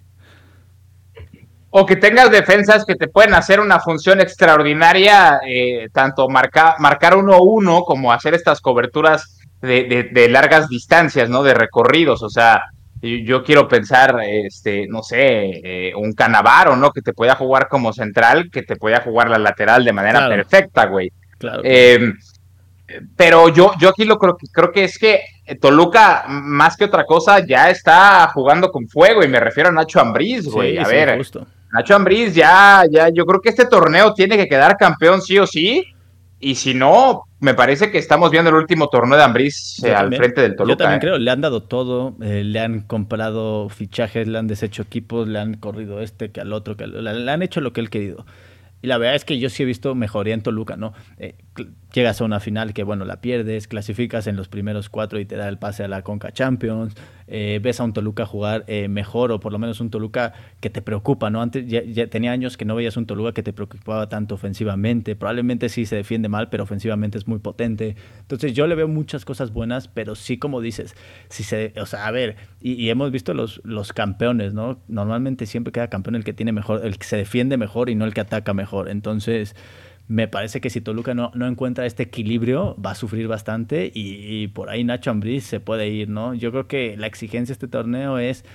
O que tengas defensas que te pueden hacer una función extraordinaria, eh, tanto marcar 1-1 como hacer estas coberturas de, largas distancias, ¿no? De recorridos, o sea, yo quiero pensar, este, no sé, eh, un Canavaro, ¿no? Que te pueda jugar como central, que te pueda jugar la lateral de manera perfecta, güey. Claro. Eh, pero yo, yo aquí lo creo que creo que es que Toluca, más que otra cosa, ya está jugando con fuego, y me refiero a Nacho Ambriz, güey. a ver, Nacho Ambriz ya, ya, yo creo que este torneo tiene que quedar campeón sí o sí. Y si no, me parece que estamos viendo el último torneo de Ambriz eh, al frente del Toluca. Yo también eh. creo, le han dado todo, eh, le han comprado fichajes, le han deshecho equipos, le han corrido este que al otro, que le han hecho lo que él querido. Y la verdad es que yo sí he visto mejoría en Toluca, ¿no? Llegas a una final que, bueno, la pierdes, clasificas en los primeros cuatro y te da el pase a la Conca Champions, eh, ves a un Toluca jugar eh, mejor o por lo menos un Toluca que te preocupa, ¿no? Antes ya, tenía años que no veías un Toluca que te preocupaba tanto ofensivamente, probablemente sí se defiende mal, pero ofensivamente es muy potente. Entonces yo le veo muchas cosas buenas, pero sí como dices, si se, o sea, a ver, y, hemos visto los, los campeones, ¿no? Normalmente siempre queda campeón el que tiene mejor, el que se defiende mejor y no el que ataca mejor. Entonces me parece que si Toluca no, no encuentra este equilibrio, va a sufrir bastante y, por ahí Nacho Ambriz se puede ir, ¿no? Yo creo que la exigencia de este torneo es,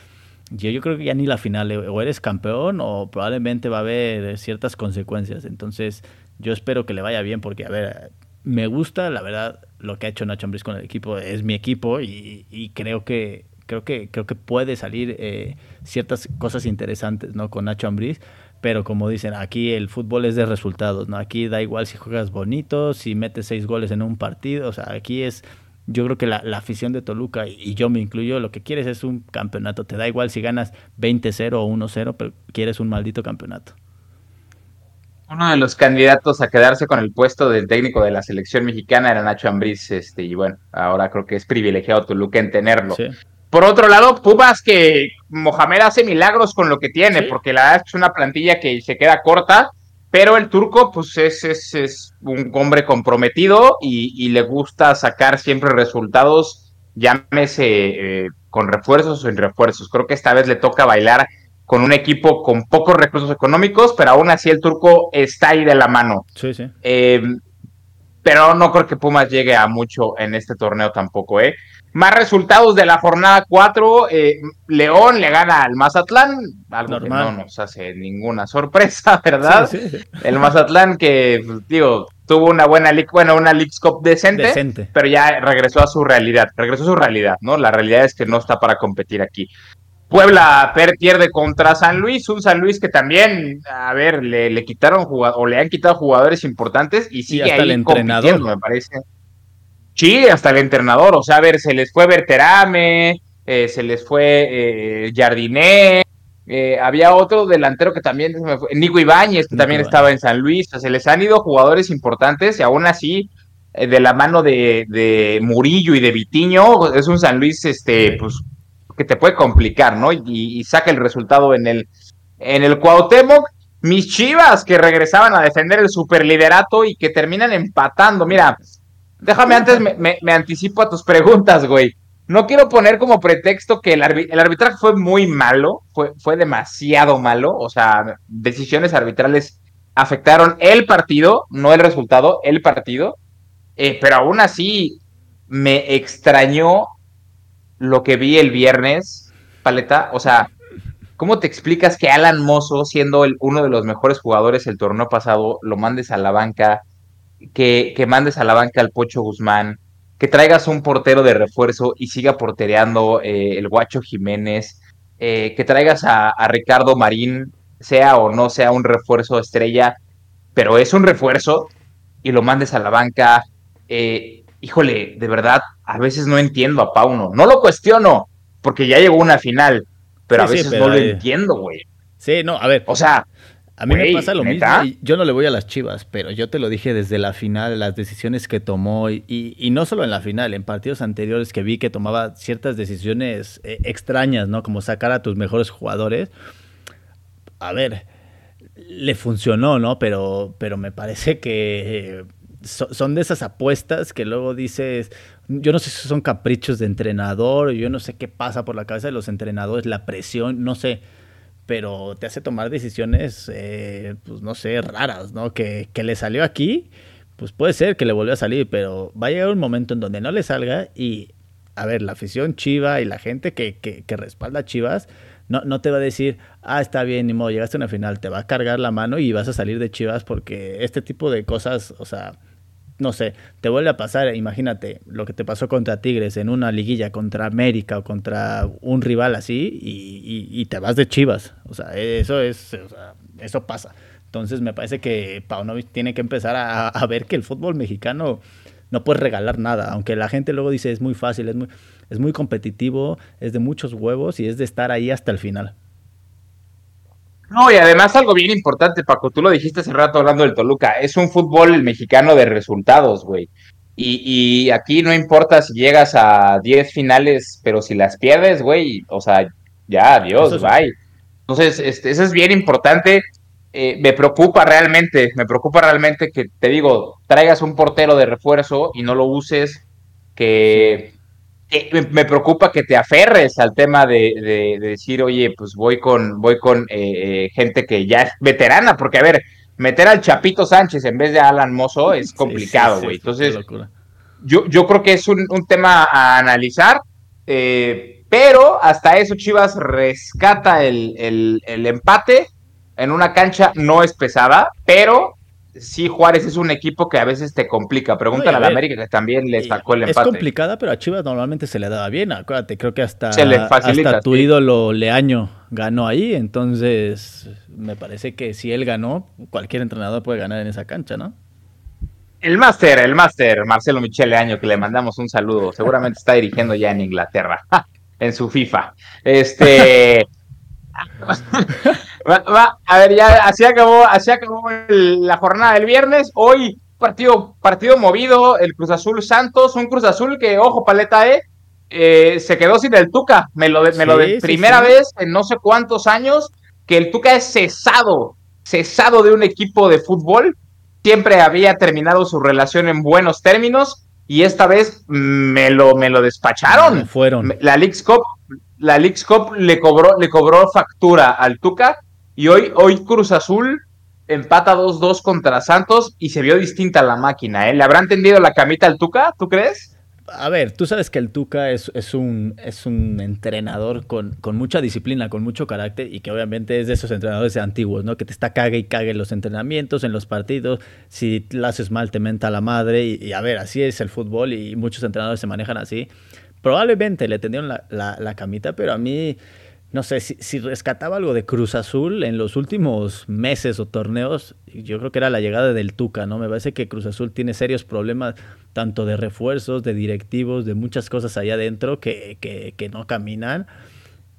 yo, yo creo que ya ni la final, eh, o eres campeón o probablemente va a haber ciertas consecuencias. Entonces, yo espero que le vaya bien porque, a ver, me gusta, la verdad, lo que ha hecho Nacho Ambriz con el equipo, es mi equipo y, creo que creo que creo que puede salir eh, ciertas cosas interesantes no con Nacho Ambriz pero como dicen, aquí el fútbol es de resultados, ¿no? Aquí da igual si juegas bonito, si metes seis goles en un partido, o sea, aquí es, yo creo que la, afición de Toluca, y yo me incluyo, lo que quieres es un campeonato, te da igual si ganas 20-0 o 1-0, pero quieres un maldito campeonato. Uno de los candidatos a quedarse con el puesto del técnico de la selección mexicana era Nacho Ambriz, este, y bueno, ahora creo que es privilegiado Toluca en tenerlo. Sí. Por otro lado, Pumas que Mohamed hace milagros con lo que tiene, porque la verdad es una plantilla que se queda corta, pero el turco pues es, es, un hombre comprometido y, le gusta sacar siempre resultados, llámese eh, con refuerzos o sin refuerzos. Creo que esta vez le toca bailar con un equipo con pocos recursos económicos, pero aún así el turco está ahí de la mano. Sí, sí. Eh, pero no creo que Pumas llegue a mucho en este torneo tampoco, ¿eh? Más resultados de la jornada 4. Eh, León le gana al Mazatlán, algo que no nos hace ninguna sorpresa, ¿verdad? El Mazatlán que, pues, digo, tuvo una buena League, bueno, una League Cup decente, pero ya regresó a su realidad, regresó a su realidad, ¿no? La realidad es que no está para competir aquí. Puebla pierde contra San Luis, un San Luis que también, a ver, le, quitaron o le han quitado jugadores importantes y sigue y hasta ahí el entrenador. me parece. Sí, hasta el entrenador, o sea, a ver, se les fue Berterame, eh, se les fue eh, Jardiné, eh, había otro delantero que también, Nico Ibáñez, que también estaba en San Luis, o sea, se les han ido jugadores importantes y aún así, de la mano de, Murillo y de Vitiño, es un San Luis, este, pues, que te puede complicar, ¿no? Y, saca el resultado en el, en el Cuauhtémoc. Mis chivas que regresaban a defender el superliderato y que terminan empatando. Mira, Déjame antes, me, anticipo a tus preguntas, güey. No quiero poner como pretexto que el, arbitraje fue muy malo, fue, fue demasiado malo, o sea, decisiones arbitrales afectaron el partido, no el resultado, el partido, eh, pero aún así me extrañó lo que vi el viernes, Paleta, o sea, ¿cómo te explicas que Alan Mozo, siendo el, uno de los mejores jugadores el torneo pasado, lo mandes a la banca? Que, mandes a la banca al Pocho Guzmán, que traigas un portero de refuerzo y siga portereando eh, el Guacho Jiménez, eh, que traigas a, Ricardo Marín, sea o no sea un refuerzo estrella, pero es un refuerzo y lo mandes a la banca. Eh, híjole, de verdad, a veces no entiendo a Pauno. No lo cuestiono, porque ya llegó una final, pero a veces no lo entiendo, güey. Sí, no, a ver. O sea, a mí me pasa lo mismo. yo no le voy a las chivas, pero yo te lo dije desde la final, las decisiones que tomó, y, no solo en la final, en partidos anteriores que vi que tomaba ciertas decisiones eh, extrañas, ¿no? Como sacar a tus mejores jugadores. A ver, le funcionó, ¿no? Pero, pero me parece que son de esas apuestas que luego dices, yo no sé si son caprichos de entrenador, yo no sé qué pasa por la cabeza de los entrenadores, la presión, no sé pero te hace tomar decisiones, eh, pues no sé, raras, ¿no? Que, le salió aquí, pues puede ser que le volvió a salir, pero va a llegar un momento en donde no le salga y, a ver, la afición chiva y la gente que, que, que respalda Chivas, no, no te va a decir, ah, está bien, ni modo, llegaste a una final, te va a cargar la mano y vas a salir de Chivas porque este tipo de cosas, o sea, no sé, te vuelve a pasar, imagínate lo que te pasó contra Tigres en una liguilla contra América o contra un rival así y, te vas de Chivas. O sea, eso es, eso pasa. Entonces me parece que Paunovic tiene que empezar a, ver que el fútbol mexicano no puede regalar nada, aunque la gente luego dice es muy fácil, es muy, es muy competitivo, es de muchos huevos y es de estar ahí hasta el final. No, y además algo bien importante, Paco, tú lo dijiste hace rato hablando del Toluca, es un fútbol mexicano de resultados, güey. Y, y, aquí no importa si llegas a 10 finales, pero si las pierdes, güey, o sea, ya, adiós, bye. Entonces, este, eso es bien importante. Eh, me preocupa realmente, me preocupa realmente que, te digo, traigas un portero de refuerzo y no lo uses, que me preocupa que te aferres al tema de, decir, oye, pues voy con, voy con eh, eh, gente que ya es veterana, porque a ver, meter al Chapito Sánchez en vez de Alan Mozo es complicado, güey. Entonces, yo, yo creo que es un, tema a analizar, eh, pero hasta eso Chivas rescata el, el empate en una cancha no es pesada, pero sí, Juárez es un equipo que a veces te complica. Pregúntale a, la América que también le sacó el empate. Es complicada, pero a Chivas normalmente se le daba bien. Acuérdate, creo que hasta, hasta tu ídolo Leaño ganó ahí. Entonces, me parece que si él ganó, cualquier entrenador puede ganar en esa cancha, ¿no? El máster, el máster, Marcelo Michele Año, que le mandamos un saludo. Seguramente está dirigiendo ya en Inglaterra, en su FIFA. Este. a ver, ya así acabó, así acabó la jornada del viernes. Hoy partido, partido movido, el Cruz Azul Santos, un Cruz Azul que, ojo, paleta, eh, eh se quedó sin el Tuca. Me lo de, me lo de primera vez en no sé cuántos años que el Tuca es cesado, cesado de un equipo de fútbol. Siempre había terminado su relación en buenos términos y esta vez me lo, me lo despacharon. fueron. La League's Cup, la League's Cup le cobró, le cobró factura al Tuca y hoy, hoy Cruz Azul empata 2-2 contra Santos y se vio distinta la máquina, ¿eh? ¿Le habrán tendido la camita al Tuca, tú crees? A ver, tú sabes que el Tuca es, es, un, es un entrenador con, con, mucha disciplina, con mucho carácter y que obviamente es de esos entrenadores antiguos, ¿no? Que te está cague y cague en los entrenamientos, en los partidos. Si la haces mal, te menta la madre. Y, a ver, así es el fútbol y muchos entrenadores se manejan así. Probablemente le tendieron la, la, camita, pero a mí no sé, si, rescataba algo de Cruz Azul en los últimos meses o torneos, yo creo que era la llegada del Tuca, ¿no? Me parece que Cruz Azul tiene serios problemas tanto de refuerzos, de directivos, de muchas cosas allá adentro que, que, no caminan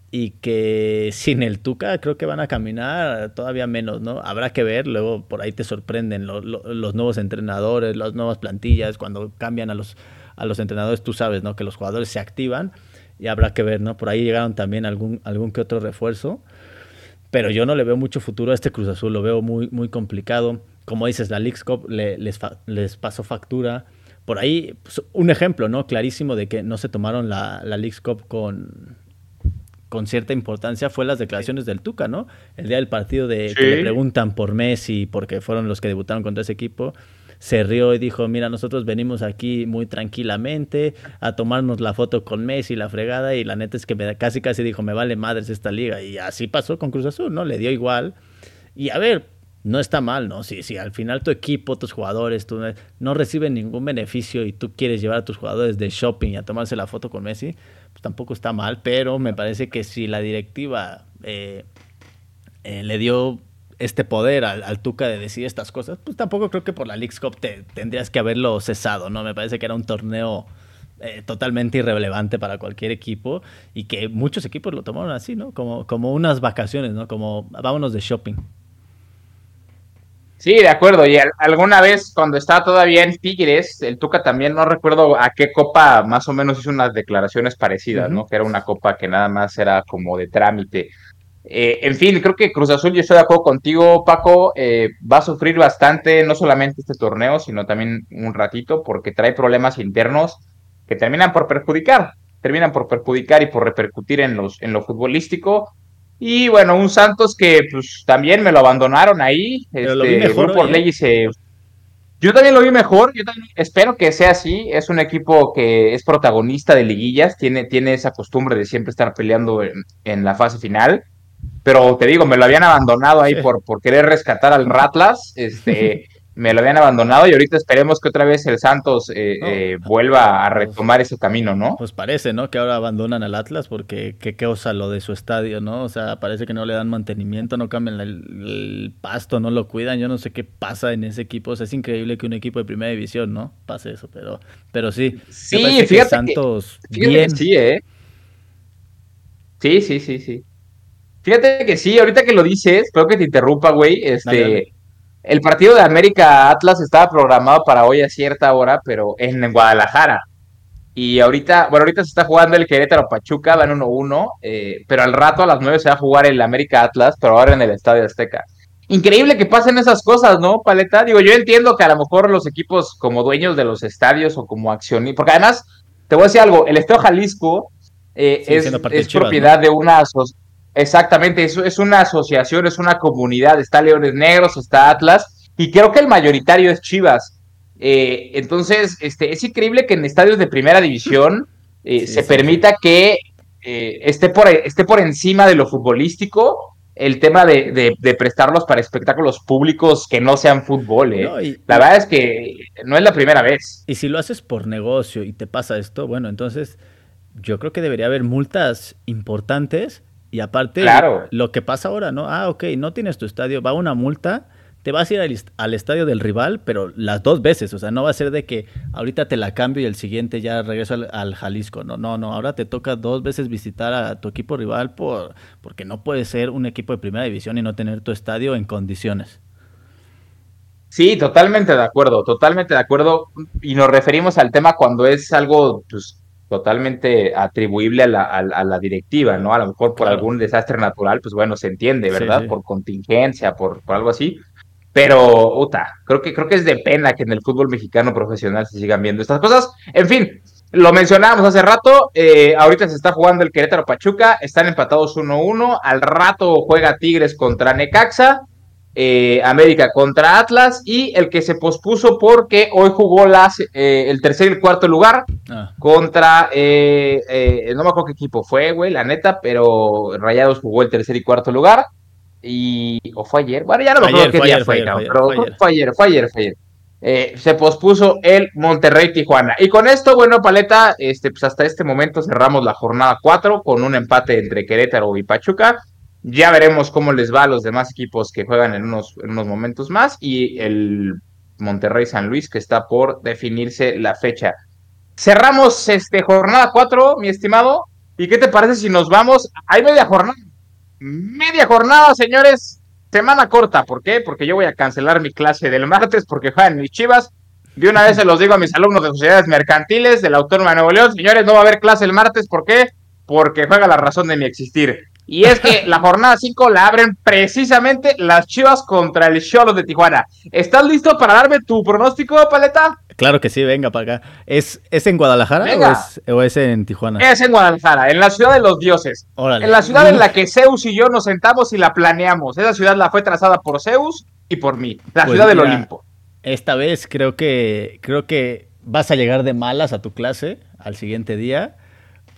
y que sin el Tuca creo que van a caminar todavía menos, ¿no? Habrá que ver, luego por ahí te sorprenden los nuevos entrenadores, las nuevas plantillas, cuando cambian a los, a los entrenadores, tú sabes, ¿no? Que los jugadores se activan y habrá que ver, ¿no? Por ahí llegaron también algún, algún que otro refuerzo, pero yo no le veo mucho futuro a este Cruz Azul, lo veo muy, muy complicado. Como dices, la League Cup les, les pasó factura. Por ahí, pues, un ejemplo, ¿no? Clarísimo de que no se tomaron la, la League Cup con, con cierta importancia fue las declaraciones del Tuca, ¿no? El día del partido de que le preguntan por Messi, porque fueron los que debutaron contra ese equipo se rió y dijo, mira, nosotros venimos aquí muy tranquilamente a tomarnos la foto con Messi, la fregada, y la neta es que me, casi casi dijo, me vale madres esta liga. Y así pasó con Cruz Azul, ¿no? Le dio igual. Y a ver, no está mal, ¿no? Si, si al final tu equipo, tus jugadores, tú no reciben ningún beneficio y tú quieres llevar a tus jugadores de shopping a tomarse la foto con Messi, pues tampoco está mal, pero me parece que si la directiva eh, eh, le dio este poder al, Tuca de decir estas cosas, pues tampoco creo que por la League Cup te, tendrías que haberlo cesado, ¿no? Me parece que era un torneo eh, totalmente irrelevante para cualquier equipo y que muchos equipos lo tomaron así, ¿no? Como, como unas vacaciones, ¿no? Como vámonos de shopping. Sí, de acuerdo. Y alguna vez cuando estaba todavía en Tigres, el Tuca también, no recuerdo a qué copa más o menos hizo unas declaraciones parecidas, ¿no? Que era una copa que nada más era como de trámite. Eh, en fin, creo que Cruz Azul, yo estoy de acuerdo contigo, Paco, eh, va a sufrir bastante, no solamente este torneo, sino también un ratito, porque trae problemas internos que terminan por perjudicar, terminan por perjudicar y por repercutir en, los, en lo futbolístico. Y bueno, un Santos que pues también me lo abandonaron ahí. este, por ¿eh? Yo también lo vi mejor, yo también espero que sea así. Es un equipo que es protagonista de liguillas, tiene, tiene esa costumbre de siempre estar peleando en la fase final pero te digo, me lo habían abandonado ahí por, por querer rescatar al Ratlas, este, me lo habían abandonado y ahorita esperemos que otra vez el Santos eh, eh, vuelva a retomar ese camino, ¿no? Pues parece, ¿no? Que ahora abandonan al Atlas porque qué cosa lo de su estadio, ¿no? O sea, parece que no le dan mantenimiento, no cambian el, pasto, no lo cuidan, yo no sé qué pasa en ese equipo, o sea, es increíble que un equipo de primera división, ¿no? Pase eso, pero, pero sí. Sí, fíjate Santos bien. sí, ¿eh? Sí, sí, sí, sí. Fíjate que sí, ahorita que lo dices, creo que te interrumpa, güey. Este, el partido de América Atlas estaba programado para hoy a cierta hora, pero en Guadalajara. Y ahorita, bueno, ahorita se está jugando el Querétaro Pachuca, van 1-1, eh, pero al rato a las 9 se va a jugar el América Atlas, pero ahora en el Estadio Azteca. Increíble que pasen esas cosas, ¿no, Paleta? Digo, yo entiendo que a lo mejor los equipos como dueños de los estadios o como accionistas, porque además, te voy a decir algo, el Estadio Jalisco eh, es, propiedad de una Exactamente, es, es una asociación, es una comunidad, está Leones Negros, está Atlas, y creo que el mayoritario es Chivas. Eh, entonces, este, es increíble que en estadios de primera división eh, se permita que eh, esté, por, esté por encima de lo futbolístico el tema de, prestarlos para espectáculos públicos que no sean fútbol. la verdad es que no es la primera vez. Y si lo haces por negocio y te pasa esto, bueno, entonces yo creo que debería haber multas importantes y aparte, lo que pasa ahora, ¿no? Ah, ok, no tienes tu estadio, va una multa, te vas a ir al, estadio del rival, pero las dos veces, o sea, no va a ser de que ahorita te la cambio y el siguiente ya regreso al, Jalisco, no, no, no, ahora te toca dos veces visitar a tu equipo rival por, porque no puede ser un equipo de primera división y no tener tu estadio en condiciones. Sí, totalmente de acuerdo, totalmente de acuerdo. Y nos referimos al tema cuando es algo pues, totalmente atribuible a la, a, la, directiva, ¿no? A lo mejor por algún desastre natural, pues bueno, se entiende, ¿verdad? Por contingencia, por, por, algo así. Pero, uta, creo que, creo que es de pena que en el fútbol mexicano profesional se sigan viendo estas cosas. En fin, lo mencionábamos hace rato, eh, ahorita se está jugando el Querétaro Pachuca, están empatados 1-1, al rato juega Tigres contra Necaxa, eh, América contra Atlas y el que se pospuso porque hoy jugó las, eh, el tercer y el cuarto lugar ah. contra, eh, no me acuerdo qué equipo fue, güey, la neta, pero Rayados jugó el tercer y cuarto lugar y, o fue ayer, bueno, ya no me acuerdo qué día fue, pero fue ayer, fue ayer, fue ayer. se pospuso el Monterrey Tijuana. Y con esto, bueno, Paleta, este, pues hasta este momento cerramos la jornada 4 con un empate entre Querétaro y Pachuca. Ya veremos cómo les va a los demás equipos que juegan en unos, en unos momentos más y el Monterrey San Luis que está por definirse la fecha. Cerramos este jornada 4, mi estimado. ¿Y qué te parece si nos vamos? Hay media jornada. Media jornada, señores. Semana corta. ¿Por qué? Porque yo voy a cancelar mi clase del martes porque juegan mis chivas. De una vez se los digo a mis alumnos de sociedades mercantiles de la Autónoma de Nuevo León. Señores, no va a haber clase el martes. ¿Por qué? Porque juega la razón de mi existir. Y es que la jornada 5 la abren precisamente las Chivas contra el Cholo de Tijuana. ¿Estás listo para darme tu pronóstico, Paleta? Claro que sí, venga para acá. ¿Es, ¿Es en Guadalajara o es, en Tijuana? Es en Guadalajara, en la ciudad de los dioses. En la ciudad en la que Zeus y yo nos sentamos y la planeamos. Esa ciudad la fue trazada por Zeus y por mí. La pues ciudad del Olimpo. Esta vez creo que, creo que vas a llegar de malas a tu clase al siguiente día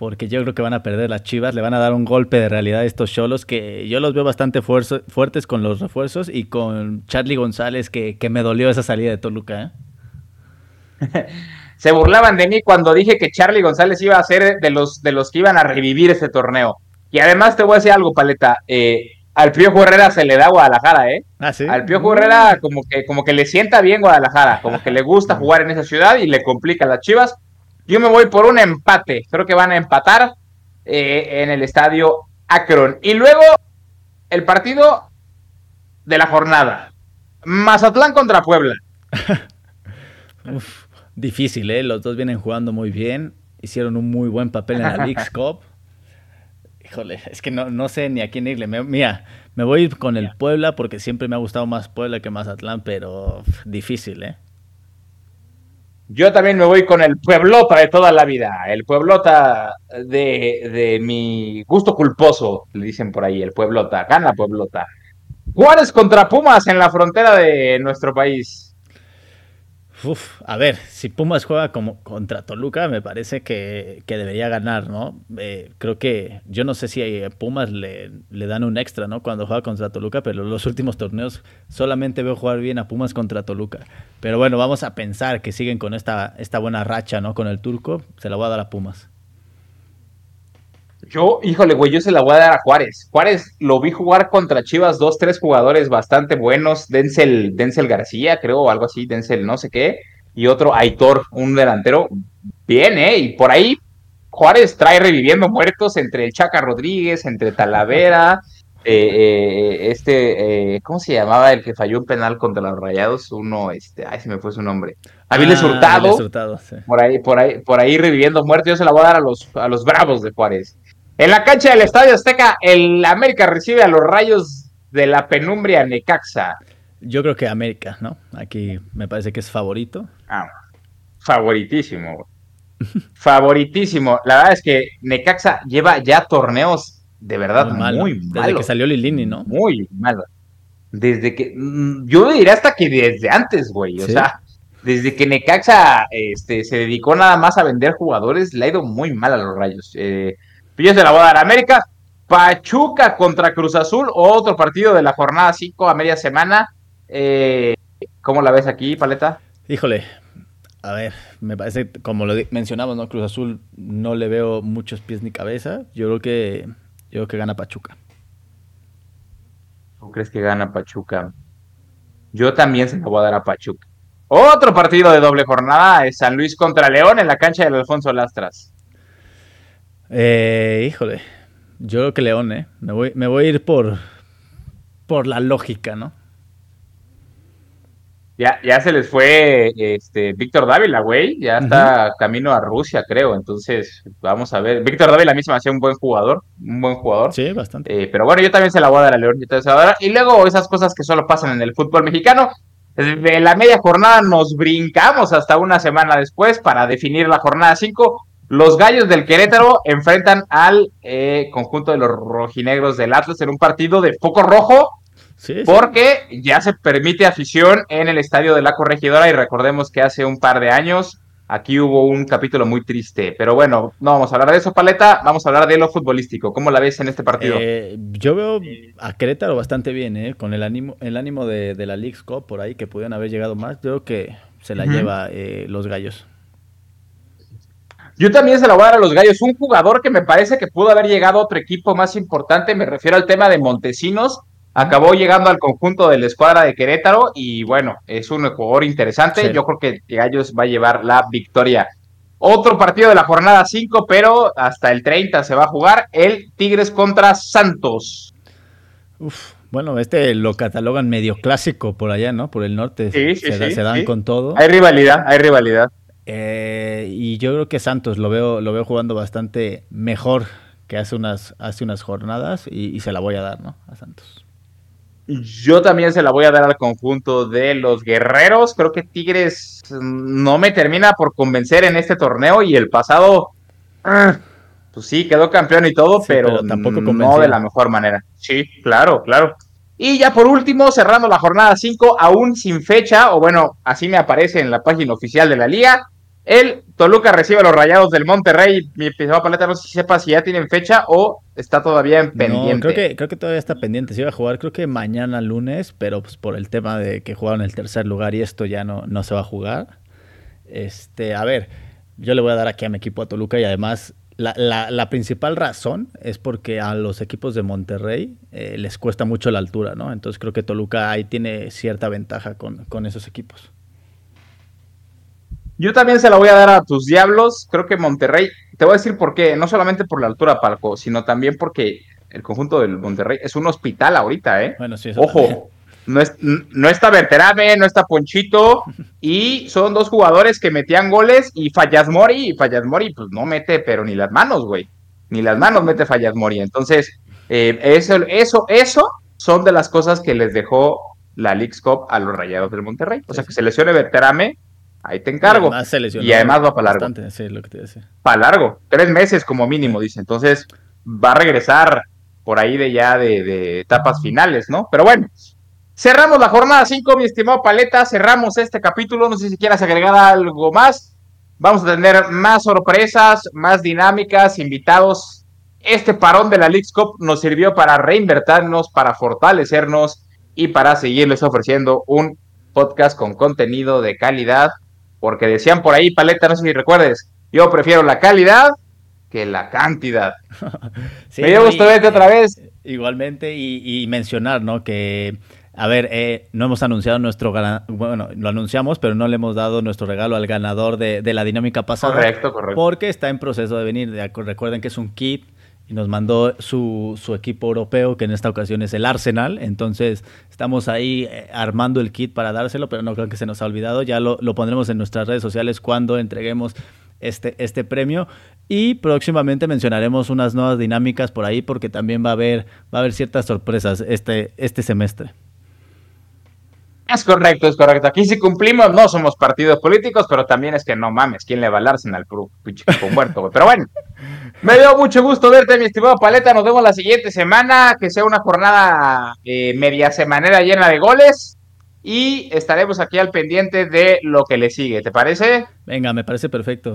porque yo creo que van a perder las Chivas, le van a dar un golpe de realidad a estos cholos que yo los veo bastante fuertes con los refuerzos y con Charlie González que, me dolió esa salida de Toluca. ¿eh? Se burlaban de mí cuando dije que Charlie González iba a ser de los, de los que iban a revivir ese torneo. Y además te voy a decir algo, Paleta. Eh, al Piojo Herrera se le da Guadalajara, ¿eh? ¿Ah, sí? Al Piojo Herrera como que, como que le sienta bien Guadalajara, como que le gusta jugar en esa ciudad y le complica a las Chivas. Yo me voy por un empate. Creo que van a empatar eh, en el estadio Akron. Y luego el partido de la jornada. Mazatlán contra Puebla. difícil, ¿eh? Los dos vienen jugando muy bien. Hicieron un muy buen papel en la League's Cup. Híjole, es que no, no sé ni a quién irle. mira, me voy con el Puebla porque siempre me ha gustado más Puebla que Mazatlán, pero difícil, ¿eh? Yo también me voy con el Pueblota de toda la vida, el Pueblota de, de mi gusto culposo, le dicen por ahí, el Pueblota, gana Pueblota. Juárez contra Pumas en la frontera de nuestro país. Uf, a ver, si Pumas juega como contra Toluca, me parece que, debería ganar, ¿no? Eh, creo que, yo no sé si a Pumas le, le, dan un extra, ¿no? Cuando juega contra Toluca, pero los últimos torneos solamente veo jugar bien a Pumas contra Toluca. Pero bueno, vamos a pensar que siguen con esta, esta buena racha, ¿no? Con el turco, se la voy a dar a Pumas. Yo, híjole, güey, yo se la voy a dar a Juárez. Juárez lo vi jugar contra Chivas, dos, tres jugadores bastante buenos. Denzel, Denzel García, creo, o algo así, Denzel no sé qué. Y otro, Aitor, un delantero. Bien, ¿eh? Y por ahí Juárez trae reviviendo muertos entre el Chaca Rodríguez, entre Talavera. eh, este, ¿cómo se llamaba el que falló un penal contra los Rayados? Uno, este, ay, se me fue su nombre. Aviles ah, Hurtado. Por ahí, por ahí, por ahí reviviendo muerte. Yo se la voy a dar a los, a los Bravos de Juárez. En la cancha del Estadio Azteca, el América recibe a los Rayos de la penumbria Necaxa. Yo creo que América, ¿no? Aquí me parece que es favorito. Ah, favoritísimo. favoritísimo. La verdad es que Necaxa lleva ya torneos de verdad muy, malos. Desde que salió Lilini, ¿no? Muy malo. Desde que. Mm, yo diría hasta que desde antes, güey. O sea, desde que Necaxa este, se dedicó nada más a vender jugadores, le ha ido muy mal a los rayos. Eh, yo se la voy a dar a América. Pachuca contra Cruz Azul, otro partido de la jornada 5 a media semana. Eh, ¿Cómo la ves aquí, Paleta? Híjole, a ver, me parece, como lo mencionamos, ¿no? Cruz Azul no le veo muchos pies ni cabeza. Yo creo que, yo creo que gana Pachuca. ¿Tú crees que gana Pachuca? Yo también se la voy a dar a Pachuca. Otro partido de doble jornada es San Luis contra León en la cancha del Alfonso Lastras. Eh, híjole, yo creo que León, ¿eh? Me voy, me voy a ir por, por la lógica, ¿no? Ya, ya se les fue este Víctor Dávila, güey. Ya está camino a Rusia, creo. Entonces, vamos a ver. Víctor Dávila a mí se me hacía un buen jugador. Un buen jugador. Sí, bastante. Eh, pero bueno, yo también se la voy a dar a León. Y luego esas cosas que solo pasan en el fútbol mexicano. De la media jornada nos brincamos hasta una semana después para definir la jornada 5. Los gallos del Querétaro enfrentan al eh, conjunto de los rojinegros del Atlas en un partido de foco rojo porque ya se permite afición en el estadio de la corregidora y recordemos que hace un par de años aquí hubo un capítulo muy triste. Pero bueno, no vamos a hablar de eso, Paleta, vamos a hablar de lo futbolístico. ¿Cómo la ves en este partido? Eh, yo veo a Querétaro bastante bien, ¿eh? con el ánimo, el ánimo de, la League Cup por ahí que pudieron haber llegado más. Creo que se la lleva eh, los gallos. Yo también se la voy a dar a los gallos. Un jugador que me parece que pudo haber llegado a otro equipo más importante, me refiero al tema de Montesinos acabó llegando al conjunto de la escuadra de Querétaro y bueno, es un jugador interesante. Yo creo que Gallos va a llevar la victoria. Otro partido de la jornada 5, pero hasta el 30 se va a jugar el Tigres contra Santos. Uf, bueno, este lo catalogan medio clásico por allá, ¿no? Por el norte. Sí, sí, se, se, dan con todo. Hay rivalidad, hay rivalidad. Eh, y yo creo que Santos lo veo, lo veo jugando bastante mejor que hace unas, hace unas jornadas y se la voy a dar, ¿no? A Santos. Yo también se la voy a dar al conjunto de los guerreros. Creo que Tigres no me termina por convencer en este torneo y el pasado, ah, pues sí, quedó campeón y todo, pero, tampoco no de la mejor manera. Sí, claro, claro. Y ya por último, cerrando la jornada 5, aún sin fecha, o bueno, así me aparece en la página oficial de la liga, el Toluca recibe a los Rayados del Monterrey. Mi episodio paleta no sé si sepa si ya tienen fecha o está todavía en pendiente. No, creo que, creo que todavía está pendiente. Se iba a jugar creo que mañana lunes, pero pues por el tema de que jugaron el tercer lugar y esto ya no, no se va a jugar. Este, a ver, yo le voy a dar aquí a mi equipo a Toluca y además la, la, principal razón es porque a los equipos de Monterrey eh, les cuesta mucho la altura, ¿no? Entonces creo que Toluca ahí tiene cierta ventaja con, con esos equipos. Yo también se la voy a dar a tus diablos. Creo que Monterrey, te voy a decir por qué, no solamente por la altura, Palco, sino también porque el conjunto del Monterrey es un hospital ahorita, ¿eh? Bueno, sí, Ojo, no, es, no está Berterame, no está Ponchito, y son dos jugadores que metían goles y Fallas Mori, y Fallas Mori, pues no mete, pero ni las manos, güey. Ni las manos mete Fallas Mori. Entonces, eh, eso, eso, eso son de las cosas que les dejó la League's Cup a los rayados del Monterrey. O sea, que se lesione Berterame ahí te encargo. Y además, va para largo. para largo, tres meses como mínimo, dice. Entonces va a regresar por ahí de ya de, etapas finales, ¿no? Pero bueno, cerramos la jornada 5, mi estimado Paleta, cerramos este capítulo, no sé si quieras agregar algo más. Vamos a tener más sorpresas, más dinámicas, invitados. Este parón de la League Cup nos sirvió para reinvertirnos, para fortalecernos y para seguirles ofreciendo un podcast con contenido de calidad porque decían por ahí, Paleta, no sé si recuerdes, yo prefiero la calidad que la cantidad. Me dio gusto verte otra vez. Igualmente, y, mencionar, ¿no? Que, a ver, eh, no hemos anunciado nuestro, bueno, lo anunciamos, pero no le hemos dado nuestro regalo al ganador de, la dinámica pasada. Correcto, correcto. Porque está en proceso de venir. Recuerden que es un kit nos mandó su, su, equipo europeo, que en esta ocasión es el Arsenal. Entonces estamos ahí eh, armando el kit para dárselo, pero no creo que se nos ha olvidado. Ya lo, lo pondremos en nuestras redes sociales cuando entreguemos este, este premio. Y próximamente mencionaremos unas nuevas dinámicas por ahí porque también va a haber, va a haber ciertas sorpresas este, este semestre. Es correcto, es correcto. Aquí sí cumplimos, no somos partidos políticos, pero también es que no mames, ¿quién le va al Arsenal? Con muerto, Pero bueno, me dio mucho gusto verte, mi estimado Paleta. Nos vemos la siguiente semana, que sea una jornada eh, media semanera llena de goles. Y estaremos aquí al pendiente de lo que le sigue, ¿te parece? Venga, me parece perfecto.